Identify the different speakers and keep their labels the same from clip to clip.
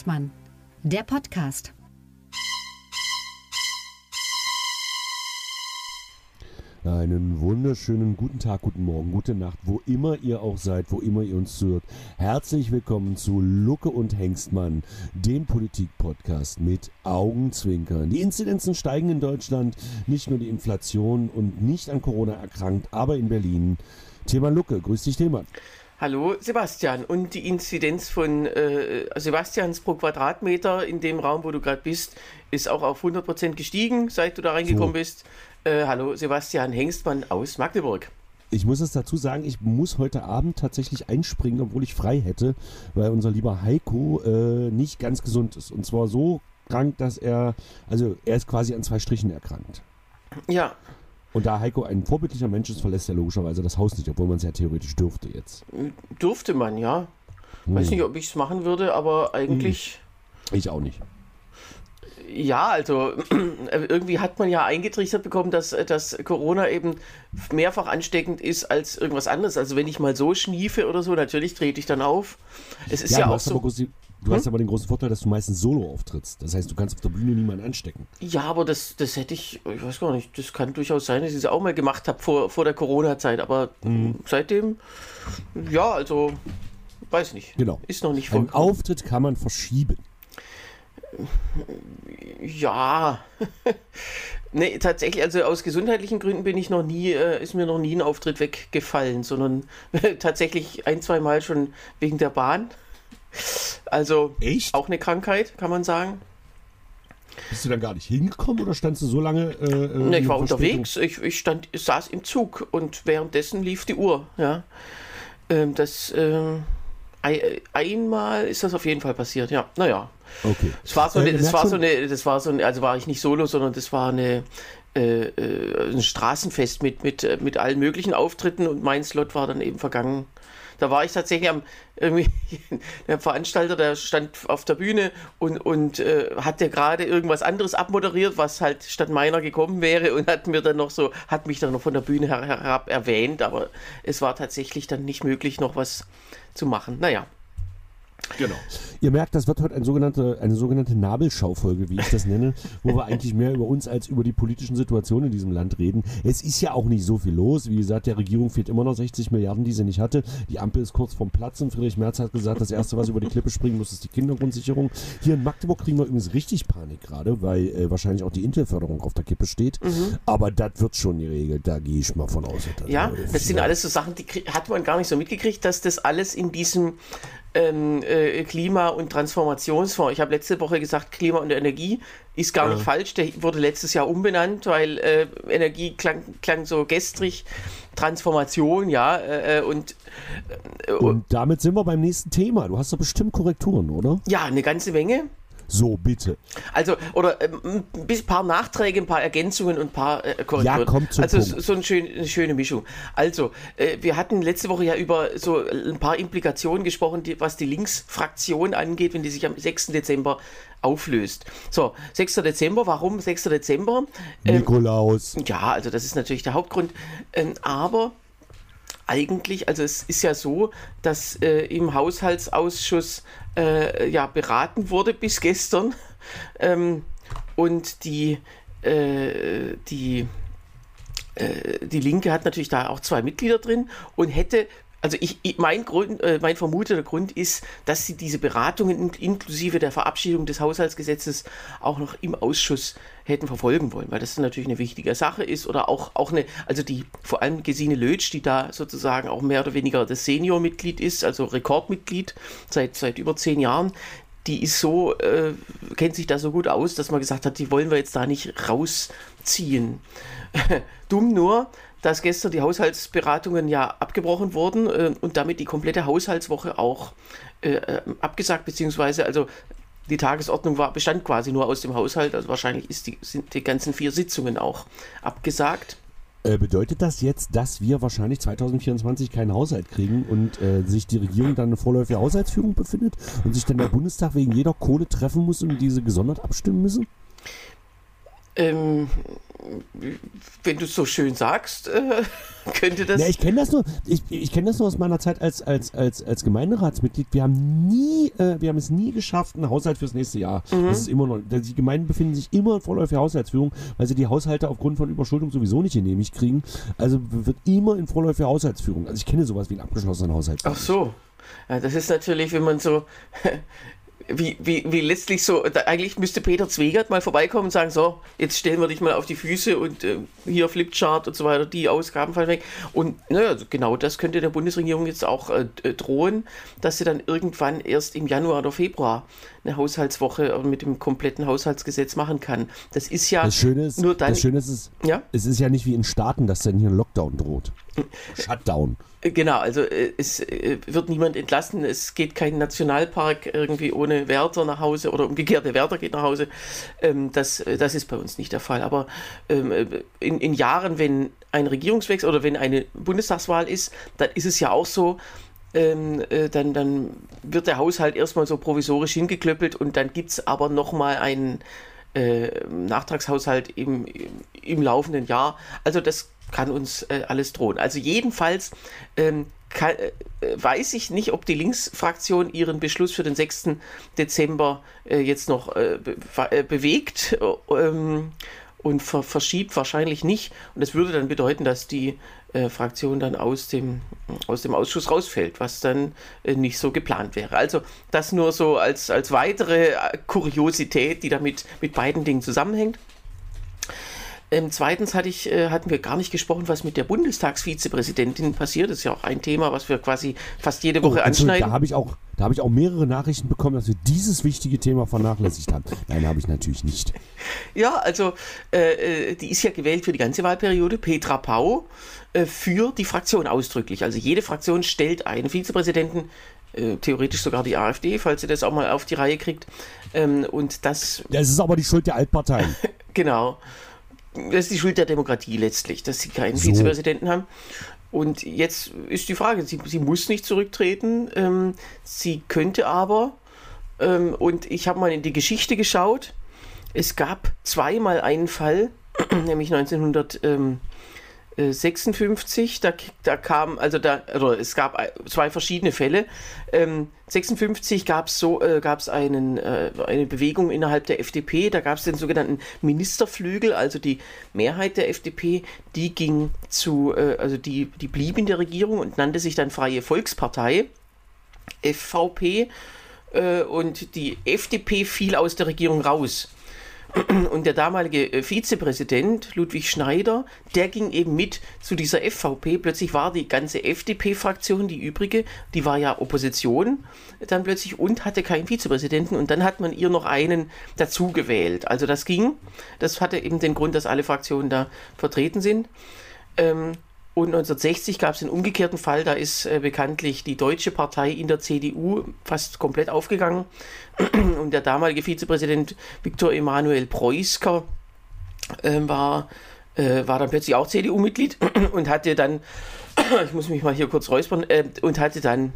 Speaker 1: Hengstmann, der Podcast.
Speaker 2: Einen wunderschönen guten Tag, guten Morgen, gute Nacht, wo immer ihr auch seid, wo immer ihr uns zuhört. Herzlich willkommen zu Lucke und Hengstmann, dem Politik-Podcast mit Augenzwinkern. Die Inzidenzen steigen in Deutschland, nicht nur die Inflation und nicht an Corona erkrankt, aber in Berlin. Thema Lucke, grüß dich, Thema.
Speaker 3: Hallo Sebastian. Und die Inzidenz von äh, Sebastians pro Quadratmeter in dem Raum, wo du gerade bist, ist auch auf 100% gestiegen, seit du da reingekommen so. bist. Äh, hallo Sebastian Hengstmann aus Magdeburg.
Speaker 2: Ich muss es dazu sagen, ich muss heute Abend tatsächlich einspringen, obwohl ich frei hätte, weil unser lieber Heiko äh, nicht ganz gesund ist. Und zwar so krank, dass er, also er ist quasi an zwei Strichen erkrankt.
Speaker 3: Ja.
Speaker 2: Und da Heiko ein vorbildlicher Mensch ist, verlässt er logischerweise das Haus nicht, obwohl man es ja theoretisch dürfte jetzt.
Speaker 3: Dürfte man, ja. Hm. Weiß nicht, ob ich es machen würde, aber eigentlich.
Speaker 2: Hm. Ich auch nicht.
Speaker 3: Ja, also irgendwie hat man ja eingetrichtert bekommen, dass, dass Corona eben mehrfach ansteckend ist als irgendwas anderes. Also wenn ich mal so schniefe oder so, natürlich trete ich dann auf. Es ist ja, ja auch so.
Speaker 2: Du hm? hast aber den großen Vorteil, dass du meistens solo auftrittst. Das heißt, du kannst auf der Bühne niemanden anstecken.
Speaker 3: Ja, aber das, das hätte ich, ich weiß gar nicht, das kann durchaus sein, dass ich es auch mal gemacht habe vor, vor der Corona-Zeit. Aber mhm. seitdem, ja, also, weiß nicht.
Speaker 2: Genau.
Speaker 3: Ist noch nicht
Speaker 2: vorgekommen. Ein Auftritt kann man verschieben.
Speaker 3: Ja. nee, tatsächlich, also aus gesundheitlichen Gründen bin ich noch nie, äh, ist mir noch nie ein Auftritt weggefallen, sondern tatsächlich ein, zwei Mal schon wegen der Bahn. Also
Speaker 2: Echt?
Speaker 3: auch eine Krankheit, kann man sagen.
Speaker 2: Bist du dann gar nicht hingekommen oder standst du so lange? Äh,
Speaker 3: äh nee, ich war unterwegs. Ich, ich, stand, ich saß im Zug und währenddessen lief die Uhr. Ja, ähm, das ähm, einmal ist das auf jeden Fall passiert. Ja, naja.
Speaker 2: Okay.
Speaker 3: Das war so eine, das war so eine, das war so eine, also war ich nicht solo, sondern das war eine, äh, äh, ein Straßenfest mit, mit, äh, mit allen möglichen Auftritten und mein Slot war dann eben vergangen. Da war ich tatsächlich am, irgendwie, der Veranstalter, der stand auf der Bühne und, und äh, hat der gerade irgendwas anderes abmoderiert, was halt statt meiner gekommen wäre und hat mir dann noch so, hat mich dann noch von der Bühne her, herab erwähnt, aber es war tatsächlich dann nicht möglich, noch was zu machen. Naja.
Speaker 2: Genau. Ihr merkt, das wird heute eine sogenannte, eine sogenannte Nabelschaufolge, wie ich das nenne, wo wir eigentlich mehr über uns als über die politischen Situationen in diesem Land reden. Es ist ja auch nicht so viel los. Wie gesagt, der Regierung fehlt immer noch 60 Milliarden, die sie nicht hatte. Die Ampel ist kurz vorm Platzen. Friedrich Merz hat gesagt, das Erste, was über die Klippe springen muss, ist die Kindergrundsicherung. Hier in Magdeburg kriegen wir übrigens richtig Panik gerade, weil äh, wahrscheinlich auch die Intel-Förderung auf der Kippe steht. Mhm. Aber das wird schon geregelt. Da gehe ich mal von aus.
Speaker 3: Ja, das sind alles so Sachen, die hat man gar nicht so mitgekriegt, dass das alles in diesem ähm, äh, Klima- und Transformationsfonds. Ich habe letzte Woche gesagt, Klima und Energie ist gar ja. nicht falsch. Der wurde letztes Jahr umbenannt, weil äh, Energie klang, klang, so gestrig. Transformation, ja. Äh, äh und,
Speaker 2: äh, und damit sind wir beim nächsten Thema. Du hast doch bestimmt Korrekturen, oder?
Speaker 3: Ja, eine ganze Menge.
Speaker 2: So, bitte.
Speaker 3: Also, oder ähm, ein paar Nachträge, ein paar Ergänzungen und ein paar äh, Korrekturen.
Speaker 2: Ja, kommt zum
Speaker 3: Also,
Speaker 2: Punkt.
Speaker 3: so ein schön, eine schöne Mischung. Also, äh, wir hatten letzte Woche ja über so ein paar Implikationen gesprochen, die, was die Linksfraktion angeht, wenn die sich am 6. Dezember auflöst. So, 6. Dezember, warum 6. Dezember?
Speaker 2: Ähm, Nikolaus.
Speaker 3: Ja, also das ist natürlich der Hauptgrund. Ähm, aber eigentlich, also es ist ja so, dass äh, im Haushaltsausschuss äh, ja beraten wurde bis gestern. Ähm, und die, äh, die, äh, die Linke hat natürlich da auch zwei Mitglieder drin und hätte also ich, ich, mein Grund, äh, mein vermuteter Grund ist, dass sie diese Beratungen inklusive der Verabschiedung des Haushaltsgesetzes auch noch im Ausschuss hätten verfolgen wollen, weil das natürlich eine wichtige Sache ist oder auch, auch eine, also die, vor allem Gesine Lötsch, die da sozusagen auch mehr oder weniger das Seniormitglied ist, also Rekordmitglied seit, seit über zehn Jahren, die ist so, äh, kennt sich da so gut aus, dass man gesagt hat, die wollen wir jetzt da nicht rausziehen. Dumm nur, dass gestern die Haushaltsberatungen ja abgebrochen wurden äh, und damit die komplette Haushaltswoche auch äh, äh, abgesagt, beziehungsweise also die Tagesordnung war, bestand quasi nur aus dem Haushalt, also wahrscheinlich ist die, sind die ganzen vier Sitzungen auch abgesagt.
Speaker 2: Äh, bedeutet das jetzt, dass wir wahrscheinlich 2024 keinen Haushalt kriegen und äh, sich die Regierung dann eine vorläufige Haushaltsführung befindet und sich dann der Bundestag wegen jeder Kohle treffen muss und diese gesondert abstimmen müssen?
Speaker 3: Ähm, wenn du es so schön sagst, äh, könnte das.
Speaker 2: Ja, ich kenne das nur. Ich, ich kenne das nur aus meiner Zeit als als als als Gemeinderatsmitglied. Wir haben nie, äh, wir haben es nie geschafft, einen Haushalt fürs nächste Jahr. Mhm. Das ist immer noch. Die Gemeinden befinden sich immer in vorläufiger Haushaltsführung, weil sie die Haushalte aufgrund von Überschuldung sowieso nicht genehmigt kriegen. Also wird immer in vorläufiger Haushaltsführung. Also ich kenne sowas wie einen abgeschlossenen Haushalt.
Speaker 3: Ach so. Ja, das ist natürlich, wenn man so wie, wie, wie letztlich so, da, eigentlich müsste Peter Zwegert mal vorbeikommen und sagen, so, jetzt stellen wir dich mal auf die Füße und äh, hier Flipchart und so weiter, die Ausgaben fallen weg. Und naja, genau das könnte der Bundesregierung jetzt auch äh, drohen, dass sie dann irgendwann erst im Januar oder Februar eine Haushaltswoche mit dem kompletten Haushaltsgesetz machen kann. Das ist ja
Speaker 2: das Schöne ist, nur dann. Das Schöne ist, es, ja? es ist ja nicht wie in Staaten, dass dann hier ein Lockdown droht. Shutdown.
Speaker 3: Genau, also äh, es äh, wird niemand entlassen. Es geht kein Nationalpark irgendwie ohne Wärter nach Hause oder umgekehrt, der Wärter geht nach Hause. Ähm, das, äh, das ist bei uns nicht der Fall. Aber ähm, in, in Jahren, wenn ein Regierungswechsel oder wenn eine Bundestagswahl ist, dann ist es ja auch so, ähm, äh, dann, dann wird der Haushalt erstmal so provisorisch hingeklöppelt und dann gibt es aber nochmal einen äh, Nachtragshaushalt im, im, im, laufenden Jahr. Also das kann uns äh, alles drohen. Also jedenfalls ähm, kann, äh, weiß ich nicht, ob die Linksfraktion ihren Beschluss für den 6. Dezember äh, jetzt noch äh, be äh, bewegt ähm, und ver verschiebt wahrscheinlich nicht. Und das würde dann bedeuten, dass die äh, Fraktion dann aus dem, aus dem Ausschuss rausfällt, was dann nicht so geplant wäre. Also das nur so als, als weitere Kuriosität, die damit mit beiden Dingen zusammenhängt. Ähm, zweitens hatte ich, äh, hatten wir gar nicht gesprochen, was mit der Bundestagsvizepräsidentin passiert. Das ist ja auch ein Thema, was wir quasi fast jede Woche oh, anschneiden.
Speaker 2: Da habe ich, auch, hab ich auch mehrere Nachrichten bekommen, dass wir dieses wichtige Thema vernachlässigt haben. Nein, habe ich natürlich nicht.
Speaker 3: Ja, also äh, äh, die ist ja gewählt für die ganze Wahlperiode. Petra Pau äh, für die Fraktion ausdrücklich. Also jede Fraktion stellt einen Vizepräsidenten äh, theoretisch sogar die AfD, falls sie das auch mal auf die Reihe kriegt. Ähm, und das.
Speaker 2: Das ist aber die Schuld der Altparteien.
Speaker 3: genau das ist die Schuld der Demokratie letztlich, dass sie keinen so. Vizepräsidenten haben. Und jetzt ist die Frage, sie, sie muss nicht zurücktreten, ähm, sie könnte aber, ähm, und ich habe mal in die Geschichte geschaut, es gab zweimal einen Fall, nämlich 1900. Ähm, 56, da, da kam, also da, oder es gab zwei verschiedene Fälle. Ähm, 56 gab es so, äh, gab es einen, äh, eine Bewegung innerhalb der FDP, da gab es den sogenannten Ministerflügel, also die Mehrheit der FDP, die ging zu, äh, also die, die blieb in der Regierung und nannte sich dann Freie Volkspartei, FVP, äh, und die FDP fiel aus der Regierung raus. Und der damalige äh, Vizepräsident Ludwig Schneider, der ging eben mit zu dieser FVP. Plötzlich war die ganze FDP-Fraktion, die übrige, die war ja Opposition, dann plötzlich und hatte keinen Vizepräsidenten. Und dann hat man ihr noch einen dazu gewählt. Also das ging. Das hatte eben den Grund, dass alle Fraktionen da vertreten sind. Ähm, und 1960 gab es den umgekehrten Fall, da ist äh, bekanntlich die Deutsche Partei in der CDU fast komplett aufgegangen. Und der damalige Vizepräsident Viktor Emanuel Preusker äh, war, äh, war dann plötzlich auch CDU-Mitglied und hatte dann, ich muss mich mal hier kurz räuspern, äh, und hatte dann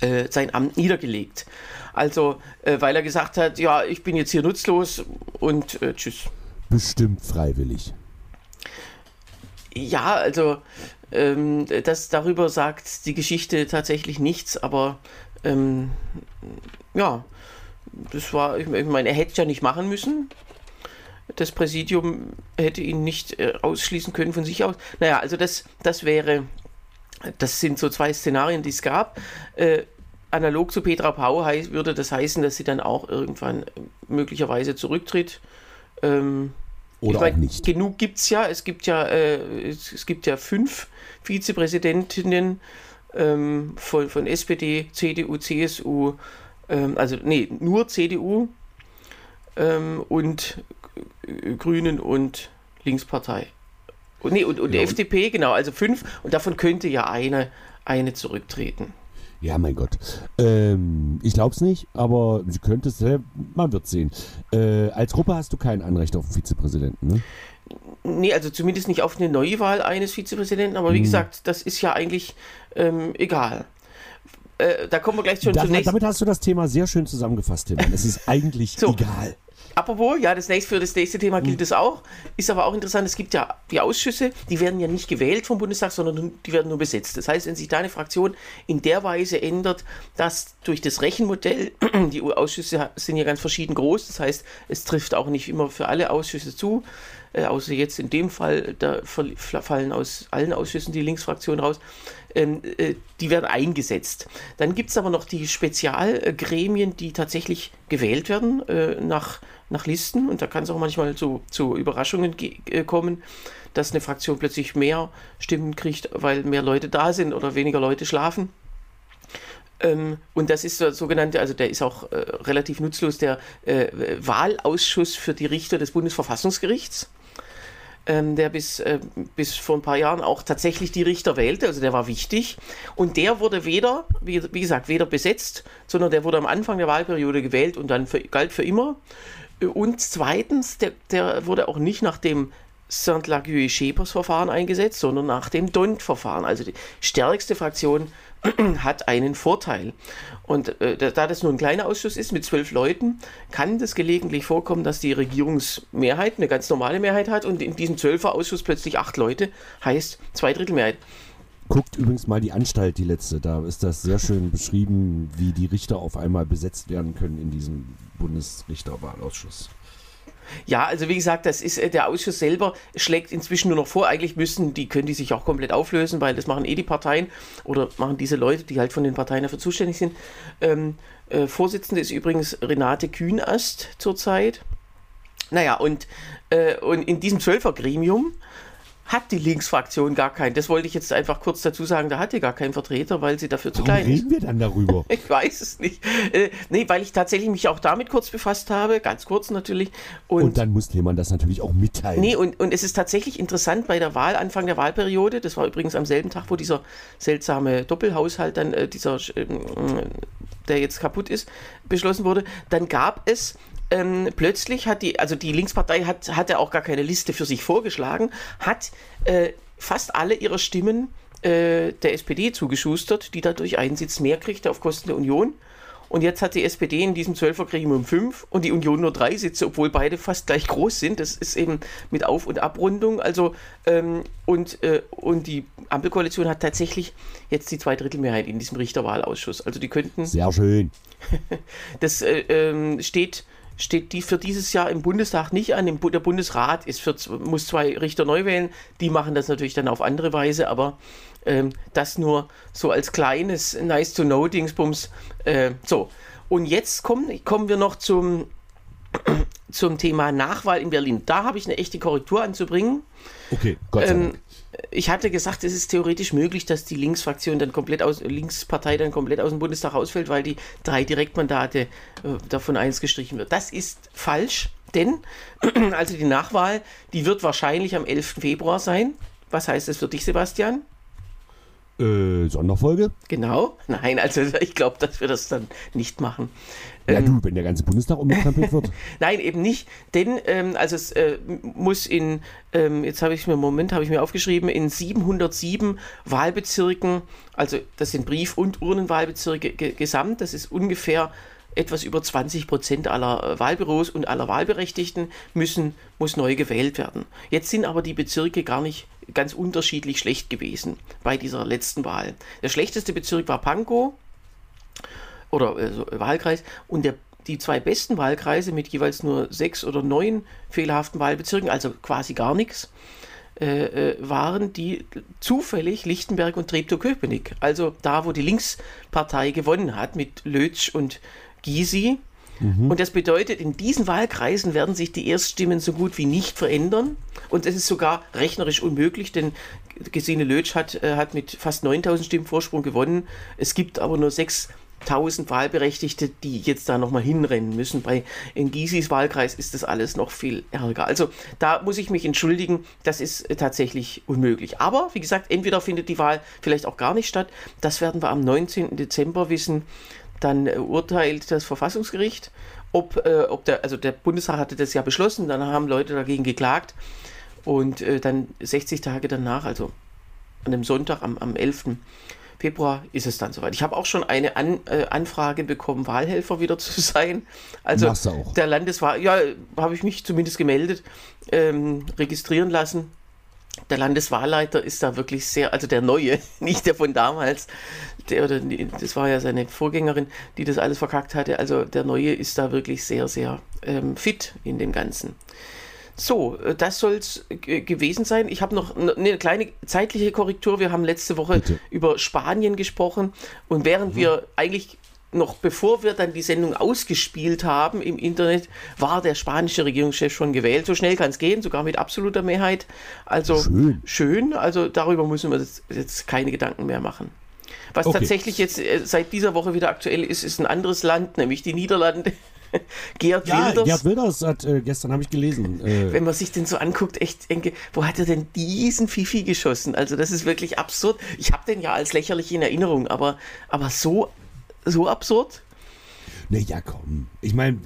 Speaker 3: äh, sein Amt niedergelegt. Also, äh, weil er gesagt hat, ja, ich bin jetzt hier nutzlos und tschüss.
Speaker 2: Bestimmt freiwillig.
Speaker 3: Ja, also ähm, das darüber sagt die Geschichte tatsächlich nichts, aber ähm, ja, das war, ich meine, er hätte es ja nicht machen müssen. Das Präsidium hätte ihn nicht äh, ausschließen können von sich aus. Naja, also das, das wäre, das sind so zwei Szenarien, die es gab. Äh, analog zu Petra Pau heißt, würde das heißen, dass sie dann auch irgendwann möglicherweise zurücktritt. Ähm,
Speaker 2: oder meine, auch nicht.
Speaker 3: Genug gibt es ja. Es gibt ja, äh, es, gibt ja fünf Vizepräsidentinnen ähm, von, von SPD, CDU, CSU, ähm, also nee, nur CDU ähm, und Grünen und Linkspartei. Und, nee, und, und ja, FDP, genau, also fünf. Und davon könnte ja eine, eine zurücktreten.
Speaker 2: Ja, mein Gott. Ähm, ich glaube es nicht, aber sie könnte es, man wird sehen. Äh, als Gruppe hast du kein Anrecht auf einen Vizepräsidenten, ne?
Speaker 3: Nee, also zumindest nicht auf eine Neuwahl eines Vizepräsidenten, aber wie hm. gesagt, das ist ja eigentlich ähm, egal. Äh, da kommen wir gleich schon
Speaker 2: da, Damit hast du das Thema sehr schön zusammengefasst, Tim. Es ist eigentlich so. egal.
Speaker 3: Apropos, ja, das nächste, für das nächste Thema gilt es auch. Ist aber auch interessant, es gibt ja die Ausschüsse, die werden ja nicht gewählt vom Bundestag, sondern die werden nur besetzt. Das heißt, wenn sich deine Fraktion in der Weise ändert, dass durch das Rechenmodell, die Ausschüsse sind ja ganz verschieden groß, das heißt, es trifft auch nicht immer für alle Ausschüsse zu, äh, außer jetzt in dem Fall, da fallen aus allen Ausschüssen die Linksfraktion raus, ähm, äh, die werden eingesetzt. Dann gibt es aber noch die Spezialgremien, die tatsächlich gewählt werden äh, nach, nach Listen und da kann es auch manchmal zu, zu Überraschungen äh, kommen, dass eine Fraktion plötzlich mehr Stimmen kriegt, weil mehr Leute da sind oder weniger Leute schlafen. Ähm, und das ist der sogenannte, also der ist auch äh, relativ nutzlos, der äh, Wahlausschuss für die Richter des Bundesverfassungsgerichts ähm, der bis, äh, bis vor ein paar Jahren auch tatsächlich die Richter wählte, also der war wichtig. Und der wurde weder, wie, wie gesagt, weder besetzt, sondern der wurde am Anfang der Wahlperiode gewählt und dann für, galt für immer. Und zweitens, der, der wurde auch nicht nach dem Saint-Laguier-Schepers-Verfahren eingesetzt, sondern nach dem Dont-Verfahren. Also die stärkste Fraktion hat einen Vorteil. Und äh, da das nur ein kleiner Ausschuss ist mit zwölf Leuten, kann das gelegentlich vorkommen, dass die Regierungsmehrheit eine ganz normale Mehrheit hat und in diesem Zwölfer-Ausschuss plötzlich acht Leute, heißt Zweidrittelmehrheit.
Speaker 2: Guckt übrigens mal die Anstalt, die letzte. Da ist das sehr schön beschrieben, wie die Richter auf einmal besetzt werden können in diesem Bundesrichterwahlausschuss.
Speaker 3: Ja, also wie gesagt, das ist äh, der Ausschuss selber schlägt inzwischen nur noch vor. Eigentlich müssen die können die sich auch komplett auflösen, weil das machen eh die Parteien oder machen diese Leute, die halt von den Parteien dafür zuständig sind. Ähm, äh, Vorsitzende ist übrigens Renate Kühnast zurzeit. Naja, und, äh, und in diesem Zwölfergremium hat die Linksfraktion gar keinen. Das wollte ich jetzt einfach kurz dazu sagen. Da hat die gar keinen Vertreter, weil sie dafür zu
Speaker 2: Warum
Speaker 3: klein
Speaker 2: ist. reden wir dann darüber?
Speaker 3: Ich weiß es nicht. Äh, nee, weil ich tatsächlich mich auch damit kurz befasst habe, ganz kurz natürlich.
Speaker 2: Und, und dann muss jemand das natürlich auch mitteilen.
Speaker 3: Nee, und, und es ist tatsächlich interessant bei der Wahl, Anfang der Wahlperiode, das war übrigens am selben Tag, wo dieser seltsame Doppelhaushalt dann, äh, dieser, äh, der jetzt kaputt ist, beschlossen wurde, dann gab es ähm, plötzlich hat die, also die Linkspartei hat, hatte auch gar keine Liste für sich vorgeschlagen, hat äh, fast alle ihre Stimmen äh, der SPD zugeschustert, die dadurch einen Sitz mehr kriegte auf Kosten der Union. Und jetzt hat die SPD in diesem Zwölfergremium fünf und die Union nur drei Sitze, obwohl beide fast gleich groß sind. Das ist eben mit Auf- und Abrundung. Also, ähm, und, äh, und die Ampelkoalition hat tatsächlich jetzt die Zweidrittelmehrheit in diesem Richterwahlausschuss. Also die könnten.
Speaker 2: Sehr schön.
Speaker 3: das äh, ähm, steht steht die für dieses Jahr im Bundestag nicht an. Der Bundesrat ist für, muss zwei Richter neu wählen. Die machen das natürlich dann auf andere Weise, aber ähm, das nur so als kleines Nice-to-Know-Dingsbums. Äh, so, und jetzt kommen, kommen wir noch zum, zum Thema Nachwahl in Berlin. Da habe ich eine echte Korrektur anzubringen.
Speaker 2: Okay, Gott sei ähm, Dank
Speaker 3: ich hatte gesagt, es ist theoretisch möglich, dass die Linksfraktion dann komplett aus, Linkspartei dann komplett aus dem Bundestag ausfällt, weil die drei Direktmandate äh, davon eins gestrichen wird. Das ist falsch, denn also die Nachwahl, die wird wahrscheinlich am 11. Februar sein. Was heißt das für dich, Sebastian?
Speaker 2: Äh, Sonderfolge?
Speaker 3: Genau. Nein, also ich glaube, dass wir das dann nicht machen.
Speaker 2: Ja, ähm, du, wenn der ganze Bundestag umgekrempelt wird.
Speaker 3: Nein, eben nicht, denn ähm, also es äh, muss in, ähm, jetzt habe ich mir, Moment, habe ich mir aufgeschrieben, in 707 Wahlbezirken, also das sind Brief- und Urnenwahlbezirke gesamt, das ist ungefähr etwas über 20 Prozent aller äh, Wahlbüros und aller Wahlberechtigten müssen, muss neu gewählt werden. Jetzt sind aber die Bezirke gar nicht ganz unterschiedlich schlecht gewesen bei dieser letzten Wahl. Der schlechteste Bezirk war Pankow oder also Wahlkreis und der, die zwei besten Wahlkreise mit jeweils nur sechs oder neun fehlerhaften Wahlbezirken, also quasi gar nichts, äh, äh waren die zufällig Lichtenberg und Treptow-Köpenick. Also da, wo die Linkspartei gewonnen hat mit Lötsch und Gysi. Mhm. Und das bedeutet, in diesen Wahlkreisen werden sich die Erststimmen so gut wie nicht verändern. Und es ist sogar rechnerisch unmöglich, denn Gesine Lötsch hat, äh, hat mit fast 9000 Stimmen Vorsprung gewonnen. Es gibt aber nur 6000 Wahlberechtigte, die jetzt da nochmal hinrennen müssen. Bei in Gysis Wahlkreis ist das alles noch viel ärger. Also da muss ich mich entschuldigen, das ist äh, tatsächlich unmöglich. Aber wie gesagt, entweder findet die Wahl vielleicht auch gar nicht statt. Das werden wir am 19. Dezember wissen. Dann äh, urteilt das Verfassungsgericht, ob, äh, ob der, also der Bundestag hatte das ja beschlossen, dann haben Leute dagegen geklagt und äh, dann 60 Tage danach, also an dem Sonntag, am, am 11. Februar ist es dann soweit. Ich habe auch schon eine An äh, Anfrage bekommen, Wahlhelfer wieder zu sein. Also der Landeswahl, ja, habe ich mich zumindest gemeldet, ähm, registrieren lassen. Der Landeswahlleiter ist da wirklich sehr, also der neue, nicht der von damals, der oder das war ja seine Vorgängerin, die das alles verkackt hatte. Also der neue ist da wirklich sehr, sehr ähm, fit in dem Ganzen. So, äh, das soll es gewesen sein. Ich habe noch eine kleine zeitliche Korrektur. Wir haben letzte Woche Bitte. über Spanien gesprochen und während mhm. wir eigentlich noch bevor wir dann die Sendung ausgespielt haben im Internet, war der spanische Regierungschef schon gewählt. So schnell kann es gehen, sogar mit absoluter Mehrheit. Also schön. schön. Also darüber müssen wir jetzt keine Gedanken mehr machen. Was okay. tatsächlich jetzt äh, seit dieser Woche wieder aktuell ist, ist ein anderes Land, nämlich die Niederlande.
Speaker 2: Gerd ja, Wilders. Gerd Wilders hat, äh, gestern habe ich gelesen.
Speaker 3: Äh, Wenn man sich den so anguckt, echt denke, wo hat er denn diesen Fifi geschossen? Also das ist wirklich absurd. Ich habe den ja als lächerlich in Erinnerung, aber, aber so, so absurd?
Speaker 2: Naja, komm. Ich meine,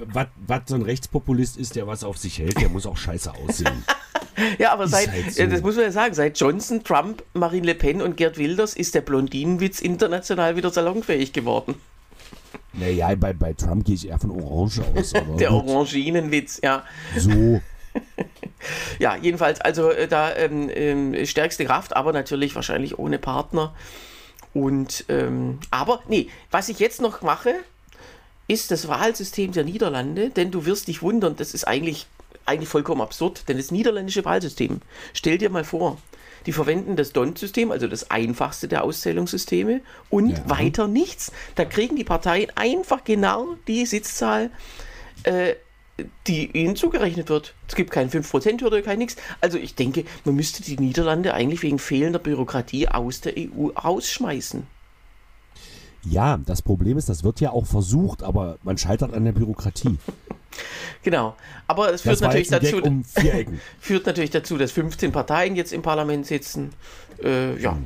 Speaker 2: was so ein Rechtspopulist ist, der was auf sich hält, der muss auch scheiße aussehen.
Speaker 3: ja, aber seit, halt so. das muss man ja sagen, seit Johnson, Trump, Marine Le Pen und Gerd Wilders ist der Blondinenwitz international wieder salonfähig geworden.
Speaker 2: Naja, bei, bei Trump gehe ich eher von Orange aus.
Speaker 3: Der Oranginenwitz, ja.
Speaker 2: So.
Speaker 3: ja, jedenfalls, also äh, da ähm, ähm, stärkste Kraft, aber natürlich wahrscheinlich ohne Partner. Und, ähm, aber, nee, was ich jetzt noch mache, ist das Wahlsystem der Niederlande, denn du wirst dich wundern, das ist eigentlich, eigentlich vollkommen absurd, denn das niederländische Wahlsystem, stell dir mal vor, die verwenden das DONT-System, also das einfachste der Auszählungssysteme, und ja. weiter nichts. Da kriegen die Parteien einfach genau die Sitzzahl, äh, die ihnen zugerechnet wird. Es gibt kein 5%-Hürde, kein nichts. Also ich denke, man müsste die Niederlande eigentlich wegen fehlender Bürokratie aus der EU rausschmeißen.
Speaker 2: Ja, das Problem ist, das wird ja auch versucht, aber man scheitert an der Bürokratie.
Speaker 3: Genau. Aber es führt natürlich dazu, um führt natürlich dazu, dass 15 Parteien jetzt im Parlament sitzen. Äh, ja.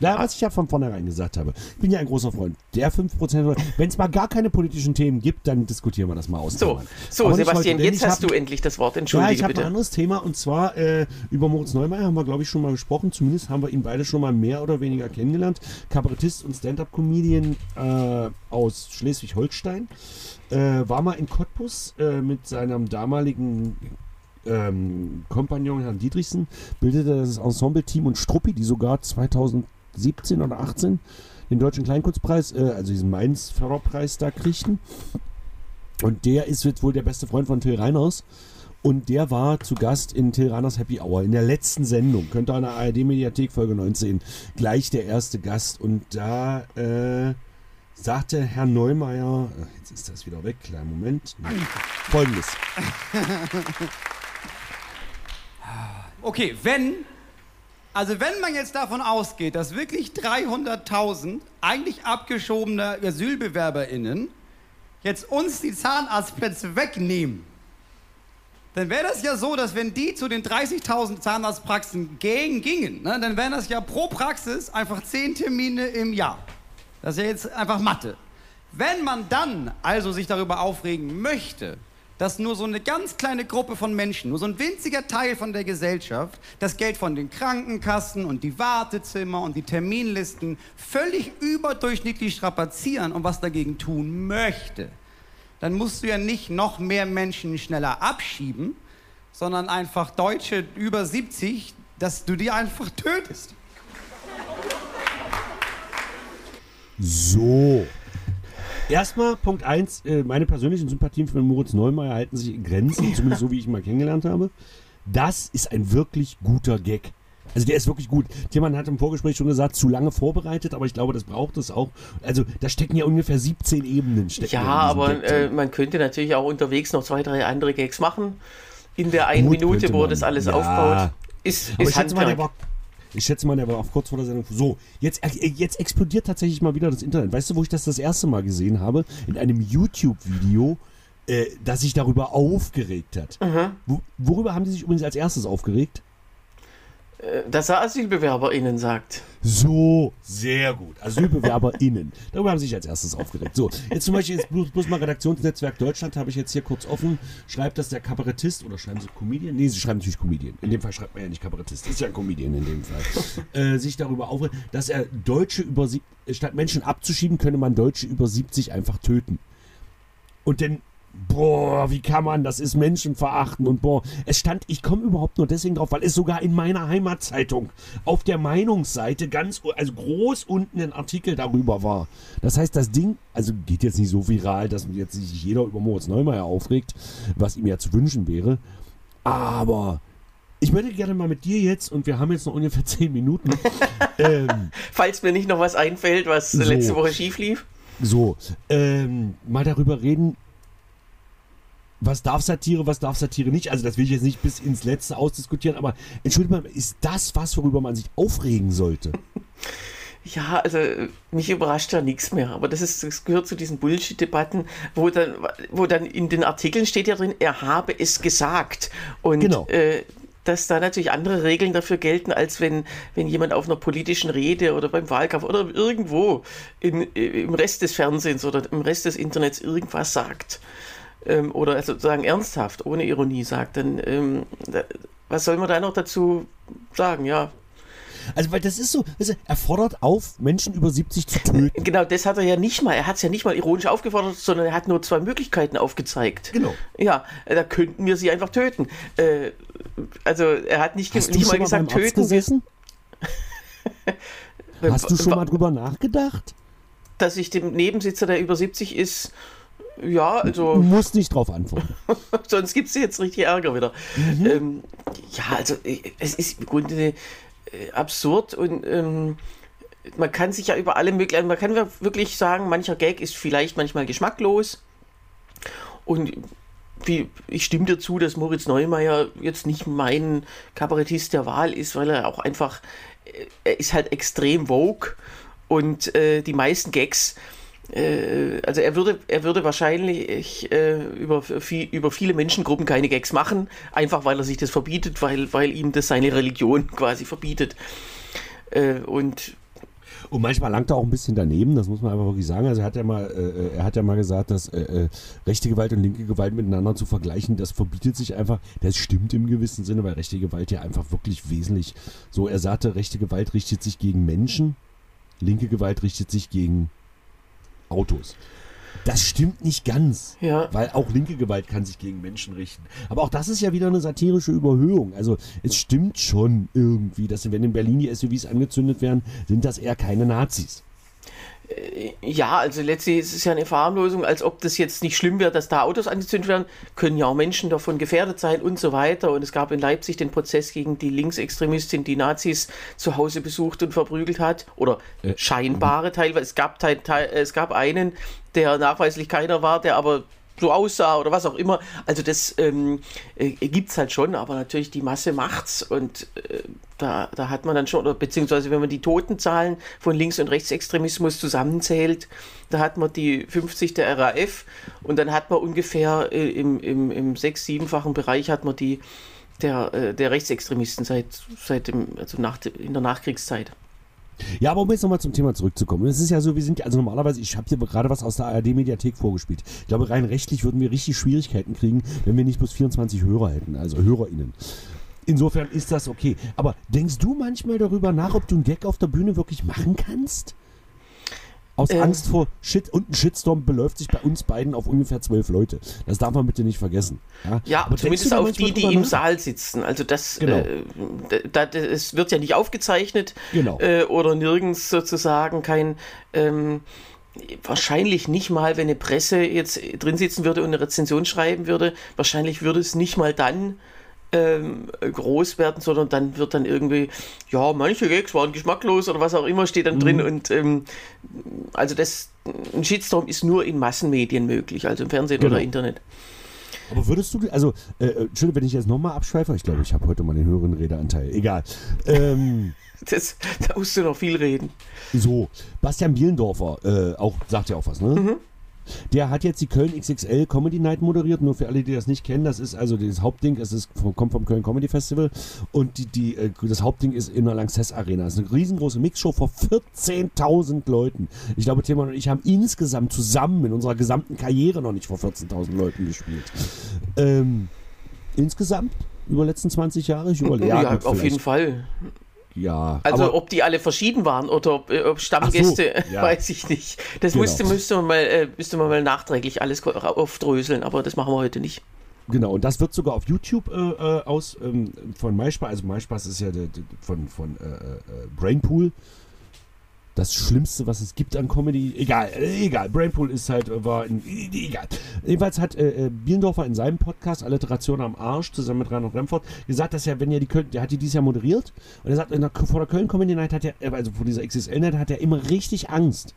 Speaker 2: Ja, was ich ja von vornherein gesagt habe. Ich bin ja ein großer Freund der 5%. Wenn es mal gar keine politischen Themen gibt, dann diskutieren wir das mal aus.
Speaker 3: So, so Sebastian, heute, jetzt hast hab, du endlich das Wort. Entschuldige
Speaker 2: ja, ich
Speaker 3: habe
Speaker 2: ein anderes Thema und zwar äh, über Moritz Neumeier haben wir, glaube ich, schon mal gesprochen. Zumindest haben wir ihn beide schon mal mehr oder weniger kennengelernt. Kabarettist und Stand-Up-Comedian äh, aus Schleswig-Holstein. Äh, war mal in Cottbus äh, mit seinem damaligen ähm, Kompagnon Herrn Dietrichsen, bildete das Ensemble-Team und Struppi, die sogar 2000 17 oder 18 den deutschen Kleinkunstpreis, äh, also diesen Mainz-Förderpreis da kriegten. Und der ist jetzt wohl der beste Freund von Till Reiners. Und der war zu Gast in Till Reiners Happy Hour in der letzten Sendung. Könnt ihr an der ARD-Mediathek Folge 19 gleich der erste Gast. Und da äh, sagte Herr Neumeier, jetzt ist das wieder weg, kleinen Moment. Folgendes.
Speaker 4: Okay, wenn also wenn man jetzt davon ausgeht, dass wirklich 300.000 eigentlich abgeschobene AsylbewerberInnen jetzt uns die Zahnarztplätze wegnehmen, dann wäre das ja so, dass wenn die zu den 30.000 Zahnarztpraxen gehen, gingen, ne, dann wären das ja pro Praxis einfach 10 Termine im Jahr. Das ist ja jetzt einfach Mathe. Wenn man dann also sich darüber aufregen möchte, dass nur so eine ganz kleine Gruppe von Menschen, nur so ein winziger Teil von der Gesellschaft, das Geld von den Krankenkassen und die Wartezimmer und die Terminlisten völlig überdurchschnittlich strapazieren und was dagegen tun möchte, dann musst du ja nicht noch mehr Menschen schneller abschieben, sondern einfach Deutsche über 70, dass du die einfach tötest.
Speaker 2: So. Erstmal, Punkt 1, äh, meine persönlichen Sympathien für Moritz Neumeier halten sich in Grenzen, zumindest so wie ich ihn mal kennengelernt habe. Das ist ein wirklich guter Gag. Also der ist wirklich gut. Tiermann hat im Vorgespräch schon gesagt, zu lange vorbereitet, aber ich glaube, das braucht es auch. Also da stecken ja ungefähr 17 Ebenen.
Speaker 3: Ja, aber äh, man könnte natürlich auch unterwegs noch zwei, drei andere Gags machen. In der einen Minute, wo er das alles ja. aufbaut. Ist, ist
Speaker 2: Handwerk. Mal, ich schätze mal, der war auf kurz vor der Sendung. So, jetzt, äh, jetzt explodiert tatsächlich mal wieder das Internet. Weißt du, wo ich das das erste Mal gesehen habe? In einem YouTube-Video, äh, das sich darüber aufgeregt hat. Wo, worüber haben die sich übrigens als erstes aufgeregt?
Speaker 3: Äh, dass er AsylbewerberInnen sagt.
Speaker 2: So, sehr gut. AsylbewerberInnen. Darüber haben sie sich als erstes aufgeregt. So, jetzt zum Beispiel, jetzt bloß, bloß mal Redaktionsnetzwerk Deutschland habe ich jetzt hier kurz offen. Schreibt das der Kabarettist oder schreiben sie Comedian? Nee, sie schreiben natürlich Comedian. In dem Fall schreibt man ja nicht Kabarettist. Ist ja ein Comedian in dem Fall. äh, sich darüber aufregt, dass er Deutsche über, statt Menschen abzuschieben, könne man Deutsche über 70 einfach töten. Und dann boah, wie kann man, das ist Menschenverachten und boah, es stand, ich komme überhaupt nur deswegen drauf, weil es sogar in meiner Heimatzeitung auf der Meinungsseite ganz, also groß unten ein Artikel darüber war. Das heißt, das Ding, also geht jetzt nicht so viral, dass jetzt sich jeder über Moritz Neumeier aufregt, was ihm ja zu wünschen wäre, aber ich möchte gerne mal mit dir jetzt, und wir haben jetzt noch ungefähr zehn Minuten.
Speaker 3: ähm, Falls mir nicht noch was einfällt, was so, letzte Woche schief lief.
Speaker 2: So, ähm, mal darüber reden, was darf Satire, was darf Satire nicht. Also das will ich jetzt nicht bis ins Letzte ausdiskutieren, aber entschuldige mal, ist das was, worüber man sich aufregen sollte?
Speaker 3: Ja, also mich überrascht ja nichts mehr, aber das, ist, das gehört zu diesen Bullshit-Debatten, wo dann, wo dann in den Artikeln steht ja drin, er habe es gesagt. Und genau. äh, dass da natürlich andere Regeln dafür gelten, als wenn, wenn jemand auf einer politischen Rede oder beim Wahlkampf oder irgendwo in, im Rest des Fernsehens oder im Rest des Internets irgendwas sagt ähm, oder sozusagen ernsthaft, ohne Ironie sagt, dann ähm, was soll man da noch dazu sagen? Ja,
Speaker 2: also, weil das ist so, also, er fordert auf, Menschen über 70 zu töten.
Speaker 3: Genau, das hat er ja nicht mal. Er hat es ja nicht mal ironisch aufgefordert, sondern er hat nur zwei Möglichkeiten aufgezeigt.
Speaker 2: Genau.
Speaker 3: Ja, da könnten wir sie einfach töten. Äh, also, er hat nicht,
Speaker 2: Hast
Speaker 3: nicht
Speaker 2: mal gesagt, töten. Gesessen? Hast du schon mal drüber nachgedacht?
Speaker 3: Dass ich dem Nebensitzer, der über 70 ist, ja, also.
Speaker 2: Du musst nicht drauf antworten.
Speaker 3: Sonst gibt es jetzt richtig Ärger wieder. Mhm. Ähm, ja, also es ist im Grunde äh, absurd und ähm, man kann sich ja über alle möglichen, man kann wirklich sagen, mancher Gag ist vielleicht manchmal geschmacklos. Und wie, ich stimme dir zu, dass Moritz Neumeier jetzt nicht mein Kabarettist der Wahl ist, weil er auch einfach, äh, er ist halt extrem vogue und äh, die meisten Gags äh, also er würde, er würde wahrscheinlich äh, über, viel, über viele Menschengruppen keine Gags machen, einfach weil er sich das verbietet, weil, weil ihm das seine Religion quasi verbietet. Äh, und
Speaker 2: und manchmal langt er auch ein bisschen daneben, das muss man einfach wirklich sagen. Also er hat ja mal, äh, er hat ja mal gesagt, dass äh, äh, rechte Gewalt und linke Gewalt miteinander zu vergleichen, das verbietet sich einfach. Das stimmt im gewissen Sinne, weil rechte Gewalt ja einfach wirklich wesentlich so, er sagte, rechte Gewalt richtet sich gegen Menschen, linke Gewalt richtet sich gegen Autos. Das stimmt nicht ganz,
Speaker 3: ja.
Speaker 2: weil auch linke Gewalt kann sich gegen Menschen richten. Aber auch das ist ja wieder eine satirische Überhöhung. Also es stimmt schon irgendwie, dass wenn in Berlin die SUVs angezündet werden, sind das eher keine Nazis.
Speaker 3: Äh, ja, also letztlich ist es ja eine Verharmlosung, als ob das jetzt nicht schlimm wäre, dass da Autos angezündet werden, können ja auch Menschen davon gefährdet sein und so weiter. Und es gab in Leipzig den Prozess gegen die Linksextremistin, die Nazis zu Hause besucht und verprügelt hat. Oder äh, scheinbare teilweise. Es gab, teil, teil, es gab einen, der nachweislich keiner war, der aber so aussah oder was auch immer. Also das ähm, äh, gibt es halt schon, aber natürlich die Masse macht's und äh, da, da hat man dann schon, oder beziehungsweise wenn man die Totenzahlen von Links- und Rechtsextremismus zusammenzählt, da hat man die 50 der RAF und dann hat man ungefähr äh, im, im, im sechs-, siebenfachen Bereich hat man die der, äh, der Rechtsextremisten seit, seit dem, also nach, in der Nachkriegszeit.
Speaker 2: Ja, aber um jetzt nochmal zum Thema zurückzukommen. Es ist ja so, wir sind, also normalerweise, ich habe hier gerade was aus der ARD-Mediathek vorgespielt. Ich glaube, rein rechtlich würden wir richtig Schwierigkeiten kriegen, wenn wir nicht bloß 24 Hörer hätten, also HörerInnen. Insofern ist das okay. Aber denkst du manchmal darüber nach, ob du einen Gag auf der Bühne wirklich machen kannst? Aus ähm, Angst vor Shit und ein Shitstorm beläuft sich bei uns beiden auf ungefähr zwölf Leute. Das darf man bitte nicht vergessen.
Speaker 3: Ja, ja aber zumindest auf die, die im Saal sitzen. Also das, genau. äh, da, das wird ja nicht aufgezeichnet
Speaker 2: genau.
Speaker 3: äh, oder nirgends sozusagen kein ähm, wahrscheinlich nicht mal, wenn eine Presse jetzt drin sitzen würde und eine Rezension schreiben würde, wahrscheinlich würde es nicht mal dann ähm, groß werden, sondern dann wird dann irgendwie, ja, manche Gags waren geschmacklos oder was auch immer steht dann mhm. drin und ähm, also das, ein Shitstorm ist nur in Massenmedien möglich, also im Fernsehen genau. oder Internet.
Speaker 2: Aber würdest du, also, äh, äh Entschuldigung, wenn ich jetzt nochmal abschweife, ich glaube, ich habe heute mal den höheren Redeanteil, egal. Ähm,
Speaker 3: das, da musst du noch viel reden.
Speaker 2: So, Bastian Bielendorfer, äh, auch, sagt ja auch was, ne? Mhm. Der hat jetzt die Köln XXL Comedy Night moderiert, nur für alle, die das nicht kennen. Das ist also das Hauptding, es ist, kommt vom Köln Comedy Festival und die, die, äh, das Hauptding ist in der Lanxess Arena. Das ist eine riesengroße Mixshow vor 14.000 Leuten. Ich glaube, Tilman und ich haben insgesamt zusammen in unserer gesamten Karriere noch nicht vor 14.000 Leuten gespielt. Ähm, insgesamt über die letzten 20 Jahre? Ich überlege.
Speaker 3: Ja, auf jeden Fall.
Speaker 2: Ja.
Speaker 3: Also ob die alle verschieden waren oder ob, äh, ob Stammgäste, so, ja. weiß ich nicht. Das genau. müsste, müsste, man mal, äh, müsste man mal nachträglich alles aufdröseln, aber das machen wir heute nicht.
Speaker 2: Genau, und das wird sogar auf YouTube äh, äh aus ähm, von MySpace, also MySpace ist ja de, de, von, von äh Brainpool, das Schlimmste, was es gibt an Comedy. Egal, äh, egal. Brainpool ist halt, äh, war, in, egal. Jedenfalls hat äh, äh, Bielendorfer in seinem Podcast Alliteration am Arsch zusammen mit Reinhold Remford gesagt, dass er, wenn er die Köln, der hat die dieses Jahr moderiert und er sagt, der, vor der Köln Comedy Night hat er, also vor dieser XSL Night hat er immer richtig Angst,